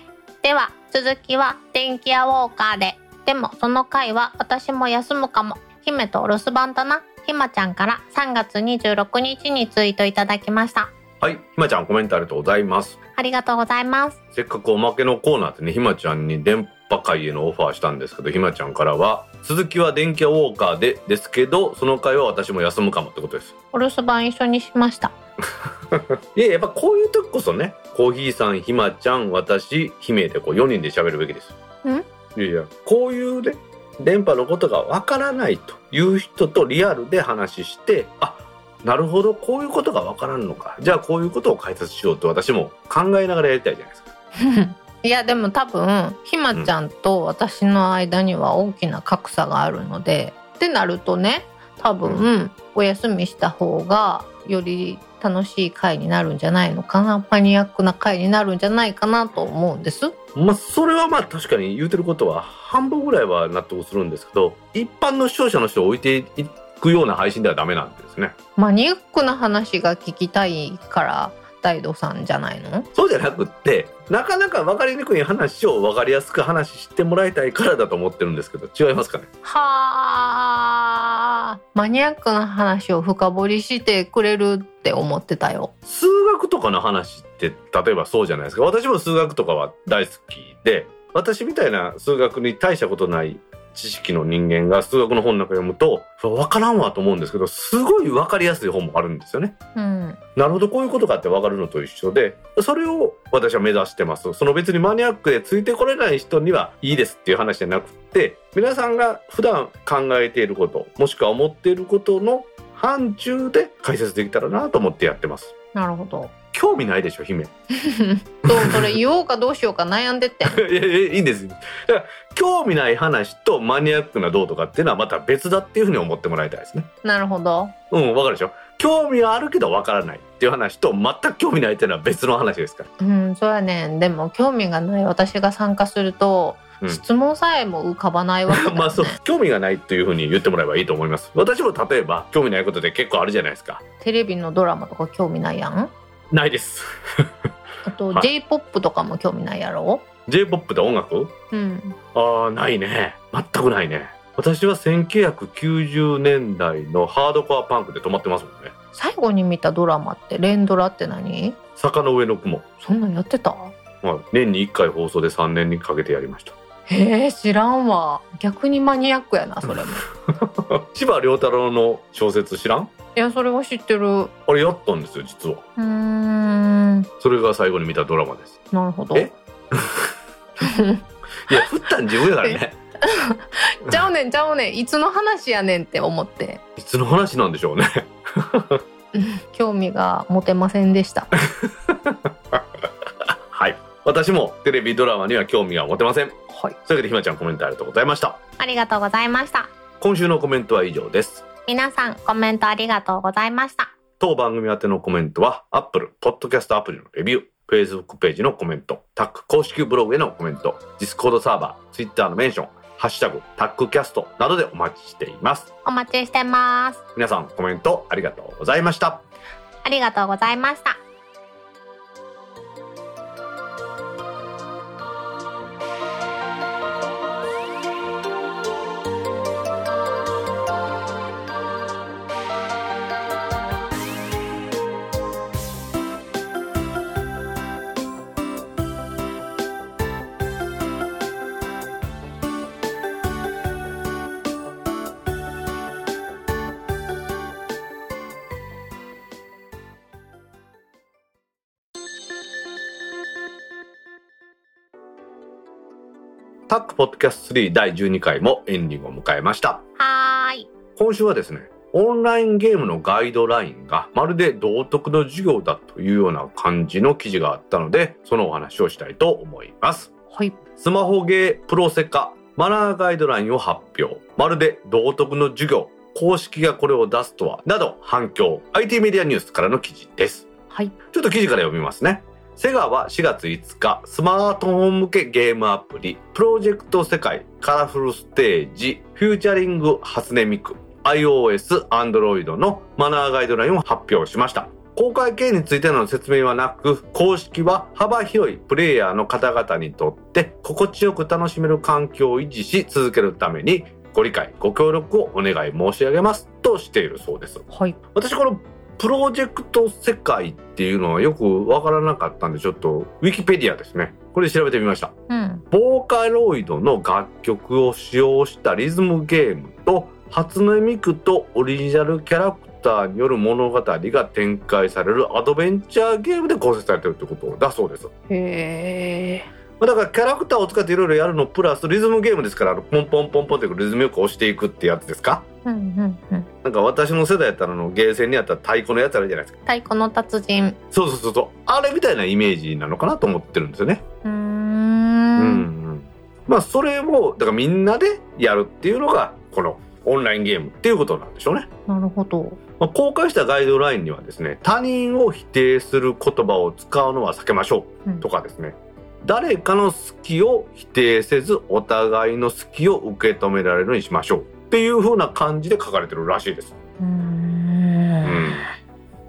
Speaker 1: では、続きは電気屋ウォーカーで。でも、その回は私も休むかも。姫とお留守番だな。ひまちゃんから3月26日にツイートいただきました。
Speaker 2: はい、ひまちゃんコメントありがとうございます。
Speaker 1: ありがとうございます。
Speaker 2: せっかくおまけのコーナーってね、ひまちゃんに電波会へのオファーしたんですけど、ひまちゃんからは、続きは電気屋ウォーカーでですけど、その回は私も休むかもってことです。
Speaker 1: お留守番一緒にしました。
Speaker 2: いや、やっぱこういう時こそね、コーヒーさん、ひまちゃん、私、姫でこう4人で喋るべきです。
Speaker 1: ん？
Speaker 2: いやいや、こういうね、電波のことがわからないという人とリアルで話して、あ、なるほど、こういうことがわからんのか。じゃあこういうことを解説しようと私も考えながらやりたいじゃないですか。
Speaker 1: いやでも多分ひまちゃんと私の間には大きな格差があるので、ってなるとね多分、お休みした方がより楽しい回になるんじゃないのかなマニアックな回になるんじゃないかなと思うんです。
Speaker 2: まあ、それはまあ確かに言うてることは半分ぐらいは納得するんですけど、一般の視聴者の人を置いていくような配信ではダメなんですね。
Speaker 1: マニアックな話が聞きたいから大道さんじゃないの？
Speaker 2: そうじゃなくって、なかなか分かりにくい話を分かりやすく話してもらいたいからだと思ってるんですけど、違いますかね？
Speaker 1: はあマニアックな話を深掘りしてくれるって思ってたよ。
Speaker 2: 数学とかの話って、例えばそうじゃないですか。私も数学とかは大好きで、私みたいな数学に大したことない知識の人間が数学の本なんか読むと、分からんわと思うんですけど、すごい分かりやすい本もあるんですよね。
Speaker 1: うん。
Speaker 2: なるほど、こういうことかって分かるのと一緒で、それを私は目指してます。その別にマニアックでついてこれない人にはいいですっていう話じゃなくって、皆さんが普段考えていること、もしくは思っていることの範疇で解説できたらなと思ってやってます。
Speaker 1: なるほど。
Speaker 2: 興味ないでしょ、姫。い
Speaker 1: どうそれ言おうかどうしようか悩んでって
Speaker 2: いやいいんです。だから興味ない話とマニアックなどうとかっていうのはまた別だっていうふうに思ってもらいたいですね。
Speaker 1: なるほど。
Speaker 2: うん、わかるでしょ？興味はあるけどわからないっていう話と全く興味ないっていうのは別の話ですから。
Speaker 1: うん、そうやねん。でも興味がない私が参加すると、
Speaker 2: うん
Speaker 1: 質問さえも浮かばないわけね。
Speaker 2: まあそう興味がないというふうに言ってもらえばいいと思います私も例えば興味ないことで結構あるじゃないですか
Speaker 1: テレビのドラマとか興味ないやん？
Speaker 2: ないです。
Speaker 1: あと、
Speaker 2: はい。
Speaker 1: J-POP とかも興味ないやろ
Speaker 2: ？J-POP で音楽？
Speaker 1: うん。
Speaker 2: ああないね。全くないね。私は1990年代のハードコアパンクで止まってますもんね。
Speaker 1: 最後に見たドラマって連ドラって何？
Speaker 2: 坂の上の雲、
Speaker 1: そんなんやってた？
Speaker 2: まあ、年に1回放送で3年にかけてやりました。
Speaker 1: へえ知らんわ。逆にマニアックやなそれも。
Speaker 2: 千葉良太郎の小説知らん？
Speaker 1: いやそれは知ってる。う
Speaker 2: あれやったんですよ実は。
Speaker 1: ーん。
Speaker 2: それが最後に見たドラマです。
Speaker 1: なるほど。
Speaker 2: え？いや振ったん自分やからね。
Speaker 1: ちゃうねんちゃうねん。いつの話やねんって思って。
Speaker 2: いつの話なんでしょうね。
Speaker 1: う ん興味が持てませんでした。
Speaker 2: はい。私もテレビドラマには興味が持てません。
Speaker 1: はい。
Speaker 2: というわけでひまちゃんコメントありがとうございました。
Speaker 1: ありがとうございました。
Speaker 2: 今週のコメントは以上です
Speaker 1: 皆さんコメントありがとうございました。
Speaker 2: 当番組宛てのコメントは Apple Podcast アプリのレビュー Facebook ページのコメントタック公式ブログへのコメント Discord サーバー Twitter のメンションハッシュタグタックキャストなどでお待ちしています。
Speaker 1: お待ちしてます。
Speaker 2: 皆さんコメントありがとうございました。
Speaker 1: ありがとうございました
Speaker 2: タックポッドキャスト3第12回もエンディングを迎えました。
Speaker 1: はーい。
Speaker 2: 今週はですねオンラインゲームのガイドラインがまるで道徳の授業だというような感じの記事があったのでそのお話をしたいと思います。
Speaker 1: はい。
Speaker 2: スマホゲープロセカマナーガイドラインを発表。まるで道徳の授業公式がこれを出すとはなど反響。IT メディアニュースからの記事です。
Speaker 1: はい。
Speaker 2: ちょっと記事から読みますねセガは4月5日スマートフォン向けゲームアプリプロジェクト世界カラフルステージフューチャリング初音ミク iOS、Android のマナーガイドラインを発表しました。公開形についての説明はなく公式は幅広いプレイヤーの方々にとって心地よく楽しめる環境を維持し続けるためにご理解ご協力をお願い申し上げます。としているそうです。
Speaker 1: はい。
Speaker 2: 私このプロジェクト世界っていうのはよくわからなかったんでちょっとウィキペディアですね。これで調べてみました。
Speaker 1: うん。
Speaker 2: ボーカロイドの楽曲を使用したリズムゲームと初音ミクとオリジナルキャラクターによる物語が展開されるアドベンチャーゲームで構成されてるってことだそうです。
Speaker 1: へえ
Speaker 2: まあだからキャラクターを使っていろいろやるのプラスリズムゲームですからあのポンポンポンポンってリズムよく押していくってやつですか？
Speaker 1: うんうんうん。
Speaker 2: なんか私の世代やったらあのゲーセンにあった太鼓のやつあるじゃないですか。
Speaker 1: 太鼓の達人。
Speaker 2: そうそうそうそう。あれみたいなイメージなのかなと思ってるんですよね。
Speaker 1: うーん。
Speaker 2: うんうん。まあそれをだからみんなでやるっていうのがこのオンラインゲームっていうことなんでしょうね、
Speaker 1: なるほど。
Speaker 2: まあ、公開したガイドラインにはですね他人を否定する言葉を使うのは避けましょう
Speaker 1: うん
Speaker 2: とかですね誰かの好きを否定せずお互いの好きを受け止められるようにしましょうっていう風な感じで書かれてるらしいです。
Speaker 1: うーん。
Speaker 2: うん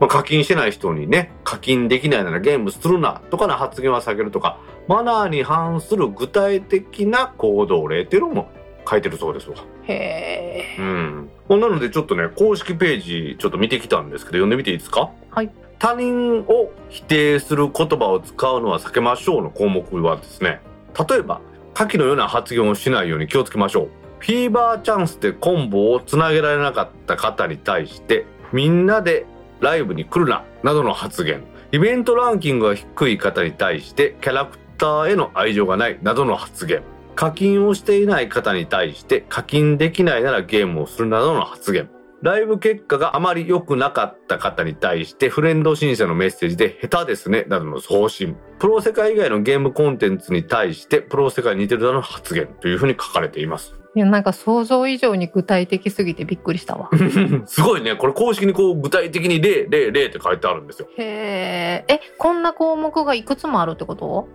Speaker 2: まあ、課金してない人にね課金できないならゲームするなとかの発言は避けるとかマナーに反する具体的な行動例っていうのも書いてるそうですわ。
Speaker 1: へえ。
Speaker 2: うん、なのでちょっとね公式ページちょっと見てきたんですけど読んでみていいですか？
Speaker 1: はい
Speaker 2: 他人を否定する言葉を使うのは避けましょうの項目はですね例えば下記のような発言をしないように気をつけましょう。フィーバーチャンスでコンボをつなげられなかった方に対してみんなでライブに来るななどの発言。イベントランキングが低い方に対してキャラクターへの愛情がないなどの発言。課金をしていない方に対して課金できないならゲームをするなどの発言。ライブ結果があまり良くなかった方に対してフレンド申請のメッセージで下手ですねなどの送信。プロ世界以外のゲームコンテンツに対してプロ世界に似てるなどの発言というふうに書かれています。
Speaker 1: いやなんか想像以上に具体的すぎてびっくりしたわ。
Speaker 2: すごいね。これ公式にこう具体的に例例例って書いてあるんですよ。
Speaker 1: へええこんな項目がいくつもあるってこと？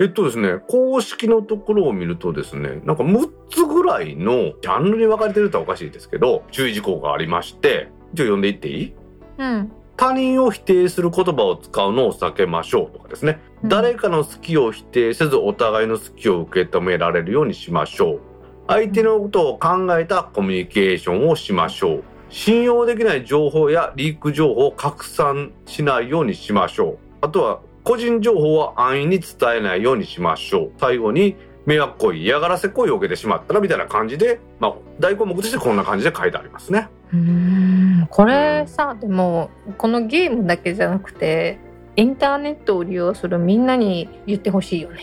Speaker 2: えっとですね公式のところを見るとですねなんか6つぐらいのジャンルに分かれてるとはおかしいですけど注意事項がありまして一応読んでいっていい？
Speaker 1: うん。
Speaker 2: 他人を否定する言葉を使うのを避けましょうとかですね、
Speaker 1: うん。
Speaker 2: 誰かの好きを否定せずお互いの好きを受け止められるようにしましょう相手のことを考えたコミュニケーションをしましょう。信用できない情報やリーク情報を拡散しないようにしましょう。あとは個人情報は安易に伝えないようにしましょう。最後に迷惑行為嫌がらせ行為を受けてしまったらみたいな感じで、まあ、大項目としてこんな感じで書いてありますね。
Speaker 3: うん。これさ、でもこのゲームだけじゃなくてインターネットを利用するみんなに言ってほしいよね。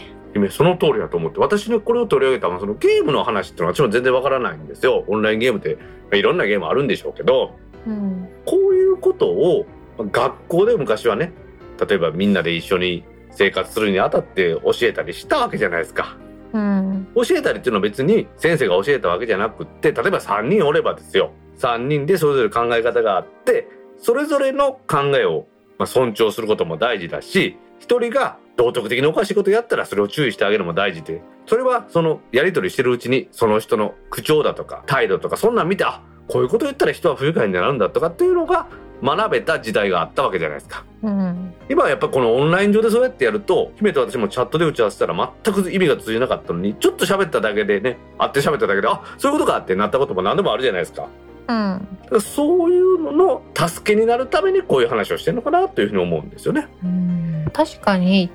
Speaker 2: その通りだと思って私ねこれを取り上げたのはそのゲームの話っていうのは私も全然わからないんですよ。オンラインゲームっていろんなゲームあるんでしょうけど、うん、こういうことを学校で昔はね例えばみんなで一緒に生活するにあたって教えたりしたわけじゃないですか。うん、教えたりっていうのは別に先生が教えたわけじゃなくって例えば3人おればですよ。3人でそれぞれ考え方があってそれぞれの考えを尊重することも大事だし1人が道徳的におかしいことやったらそれを注意してあげるのも大事でそれはそのやり取りしてるうちにその人の口調だとか態度とかそんなん見てあこういうこと言ったら人は不愉快になるんだとかっていうのが学べた時代があったわけじゃないですか、うん、今はやっぱこのオンライン上でそうやってやると姫と私もチャットで打ち合わせたら全く意味が通じなかったのにちょっと喋っただけでね会って喋っただけであそういうことかってなったことも何でもあるじゃないですか。うん、そういうのの助けになるためにこういう話をしてるのかなというふうに思うんですよね。
Speaker 3: うん。確かに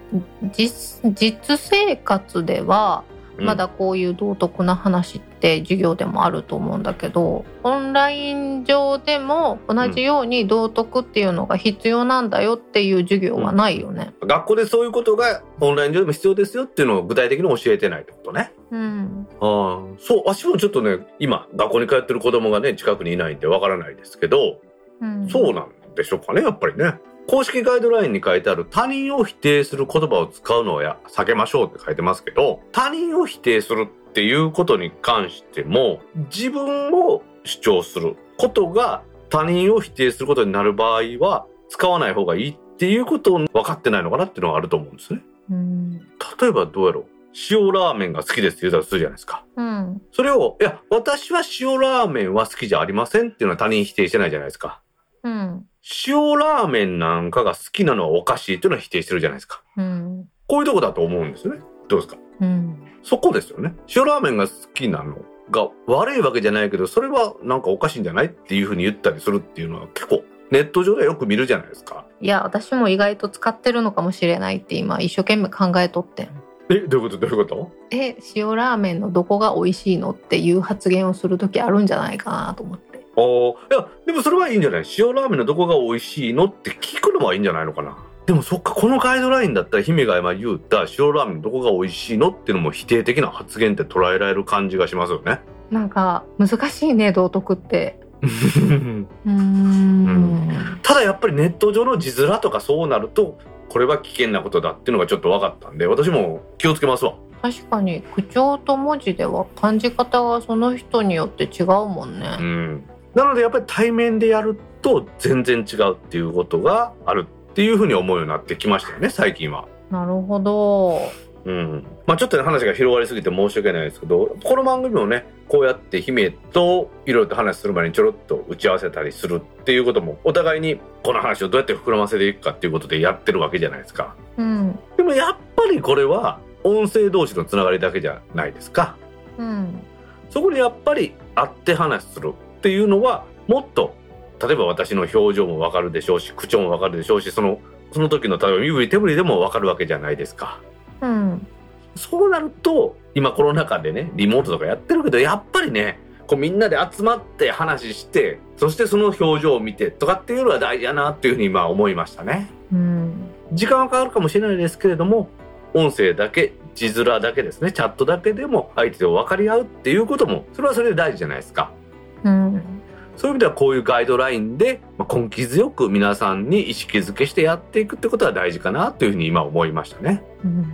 Speaker 3: 実実生活ではまだこういう道徳な話って授業でもあると思うんだけど、オンライン上でも同じように道徳っていうのが必要なんだよっていう授業はないよね、
Speaker 2: うん、学校でそういうことがオンライン上でも必要ですよっていうのを具体的に教えてないってことね。うん、あそう私もちょっとね今学校に通ってる子供がね近くにいないんでわからないですけど、うん、そうなんでしょうかねやっぱりね。公式ガイドラインに書いてある他人を否定する言葉を使うのをや避けましょうって書いてますけど、他人を否定するっていうことに関しても、自分を主張することが他人を否定することになる場合は、使わない方がいいっていうことを分かってないのかなっていうのがあると思うんですね。うん例えばどうやろう塩ラーメンが好きですって言うたらするじゃないですか。うん。それを、いや、私は塩ラーメンは好きじゃありませんっていうのは他人否定してないじゃないですか。うん。塩ラーメンなんかが好きなのはおかしいっていうのは否定してるじゃないですか。うん、こういうとこだと思うんですよね。どうですか、うん、そこですよね。塩ラーメンが好きなのが悪いわけじゃないけど、それはなんかおかしいんじゃないっていうふうに言ったりするっていうのは結構ネット上でよく見るじゃないですか。
Speaker 3: いや、私も意外と使ってるのかもしれないって今一生懸命考えとってん。
Speaker 2: え、どういうこと？どういうこと？
Speaker 3: え、塩ラーメンのどこが美味しいのっていう発言をする時あるんじゃないかなと思って。
Speaker 2: ああ、いや、でもそれはいいんじゃない？塩ラーメンのどこが美味しいのって聞くのはいいんじゃないのかな？でもそっか、このガイドラインだったら姫が今言うた塩ラーメンのどこが美味しいのっていうのも否定的な発言って捉えられる感じがしますよね。
Speaker 3: なんか難しいね、道徳って。う
Speaker 2: ん。ただやっぱりネット上の字面とかそうなるとこれは危険なことだっていうのがちょっと分かったんで私も気をつけますわ。
Speaker 3: 確かに。口調と文字では感じ方がその人によって違うもんね、うん、
Speaker 2: なのでやっぱり対面でやると全然違うっていうことがあるっていうふうに思うようになってきましたよね最近は。
Speaker 3: なるほど。
Speaker 2: うんまあ、ちょっと、ね、話が広がりすぎて申し訳ないですけどこの番組もねこうやって姫といろいろと話する前にちょろっと打ち合わせたりするっていうこともお互いにこの話をどうやって膨らませていくかっていうことでやってるわけじゃないですか。うん、でもやっぱりこれは音声同士のつながりだけじゃないですか。うん、そこにやっぱり会って話するっていうのはもっと例えば私の表情もわかるでしょうし口調もわかるでしょうしそのその時の例えば身振り手振りでもわかるわけじゃないですか。うん、そうなると今コロナ禍でねリモートとかやってるけどやっぱりねこうみんなで集まって話してそしてその表情を見てとかっていうのは大事やなっていうふうに今思いましたね。うん、時間はかかるかもしれないですけれども音声だけ字面だけですねチャットだけでも相手と分かり合うっていうこともそれはそれで大事じゃないですか。うん、そういう意味ではこういうガイドラインで、ま根気強く皆さんに意識づけしてやっていくってことは大事かなというふうに今思いましたね。うん、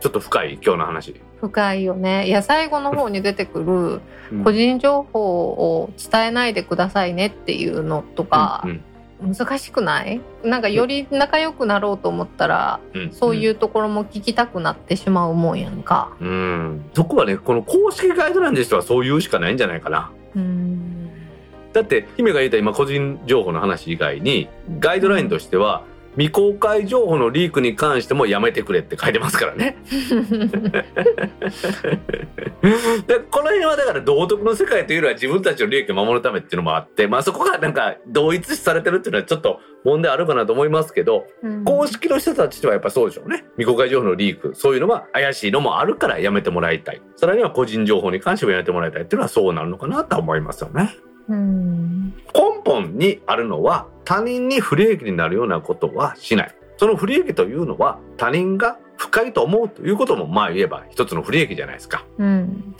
Speaker 2: ちょっと深い今日の話。
Speaker 3: 深いよね。いや最後の方に出てくる個人情報を伝えないでくださいねっていうのとか。うんうん難しくない？なんかより仲良くなろうと思ったら、うん、そういうところも聞きたくなってしまうもんやんか。
Speaker 2: うん。そこはね、この公式ガイドラインでしてはそう言うしかないんじゃないかな。うん。だって姫が言った今個人情報の話以外にガイドラインとしては未公開情報のリークに関してもやめてくれって書いてますからね。でこの辺はだから道徳の世界というのは自分たちの利益を守るためっていうのもあって、まあそこがなんか同一視されてるっていうのはちょっと問題あるかなと思いますけど、
Speaker 1: うん
Speaker 2: 公式の人たちはやっぱそうでしょうね。未公開情報のリーク、そういうのは怪しいのもあるからやめてもらいたい。さらには個人情報に関してもやめてもらいたいっていうのはそうなるのかなとは思いますよね。
Speaker 1: うん
Speaker 2: 根本にあるのは他人に不利益になるようなことはしない。その不利益というのは他人が不快と思うということもまあ言えば一つの不利益じゃないですか。
Speaker 1: うん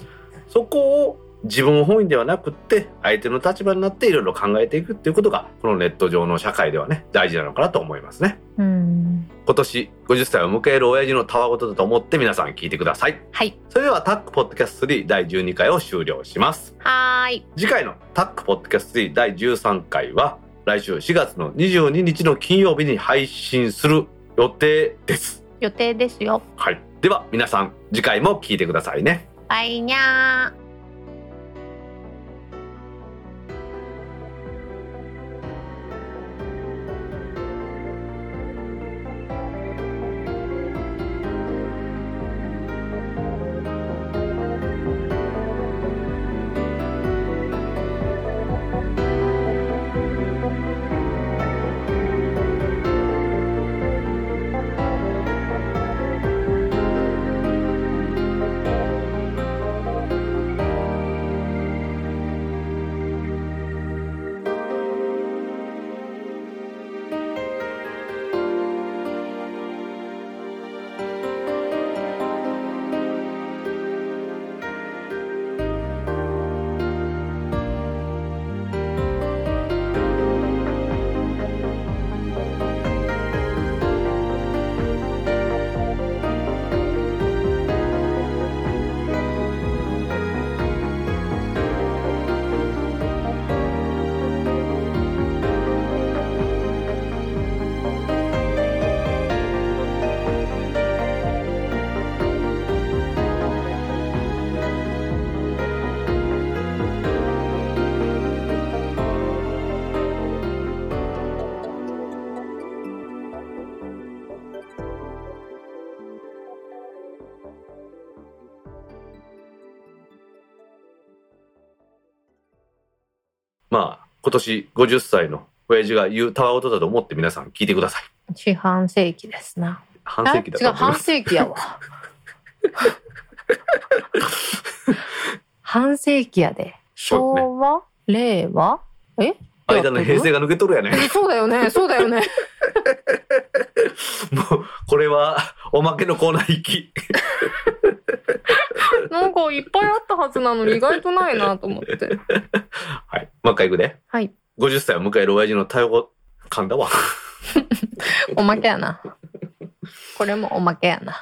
Speaker 2: そこを自分本位ではなくって相手の立場になっていろいろ考えていくっていうことがこのネット上の社会ではね大事なのかなと思いますね。
Speaker 1: うん
Speaker 2: 今年50歳を迎える親父のたわごとだと思って皆さん聞いてください。
Speaker 1: はい
Speaker 2: それではタックポッドキャスト3第12回を終了します。
Speaker 1: はーい
Speaker 2: 次回のタックポッドキャスト3第13回は来週4月の22日の金曜日に配信する予定です。
Speaker 1: 予定ですよ
Speaker 2: はい。では皆さん次回も聞いてくださいね。
Speaker 1: バイニャー
Speaker 2: 今年50歳の親父が言うたわごとだと思って皆さん聞いてください。
Speaker 1: 四半世紀ですな。
Speaker 2: 半世紀だ
Speaker 1: あ違う半。世紀やわ。半世紀やで。昭和？令和？え？
Speaker 2: 間の平成が抜けとるやね。
Speaker 1: え そうだよね。そうだよね。
Speaker 2: もうこれはおまけのコーナー行き。
Speaker 1: なんかいっぱいあったはずなのに意外とないなと思って
Speaker 2: はい。もう一回行くで。
Speaker 1: はい
Speaker 2: 50歳を迎える親父の対応噛んだわ。
Speaker 1: おまけやなこれもおまけやな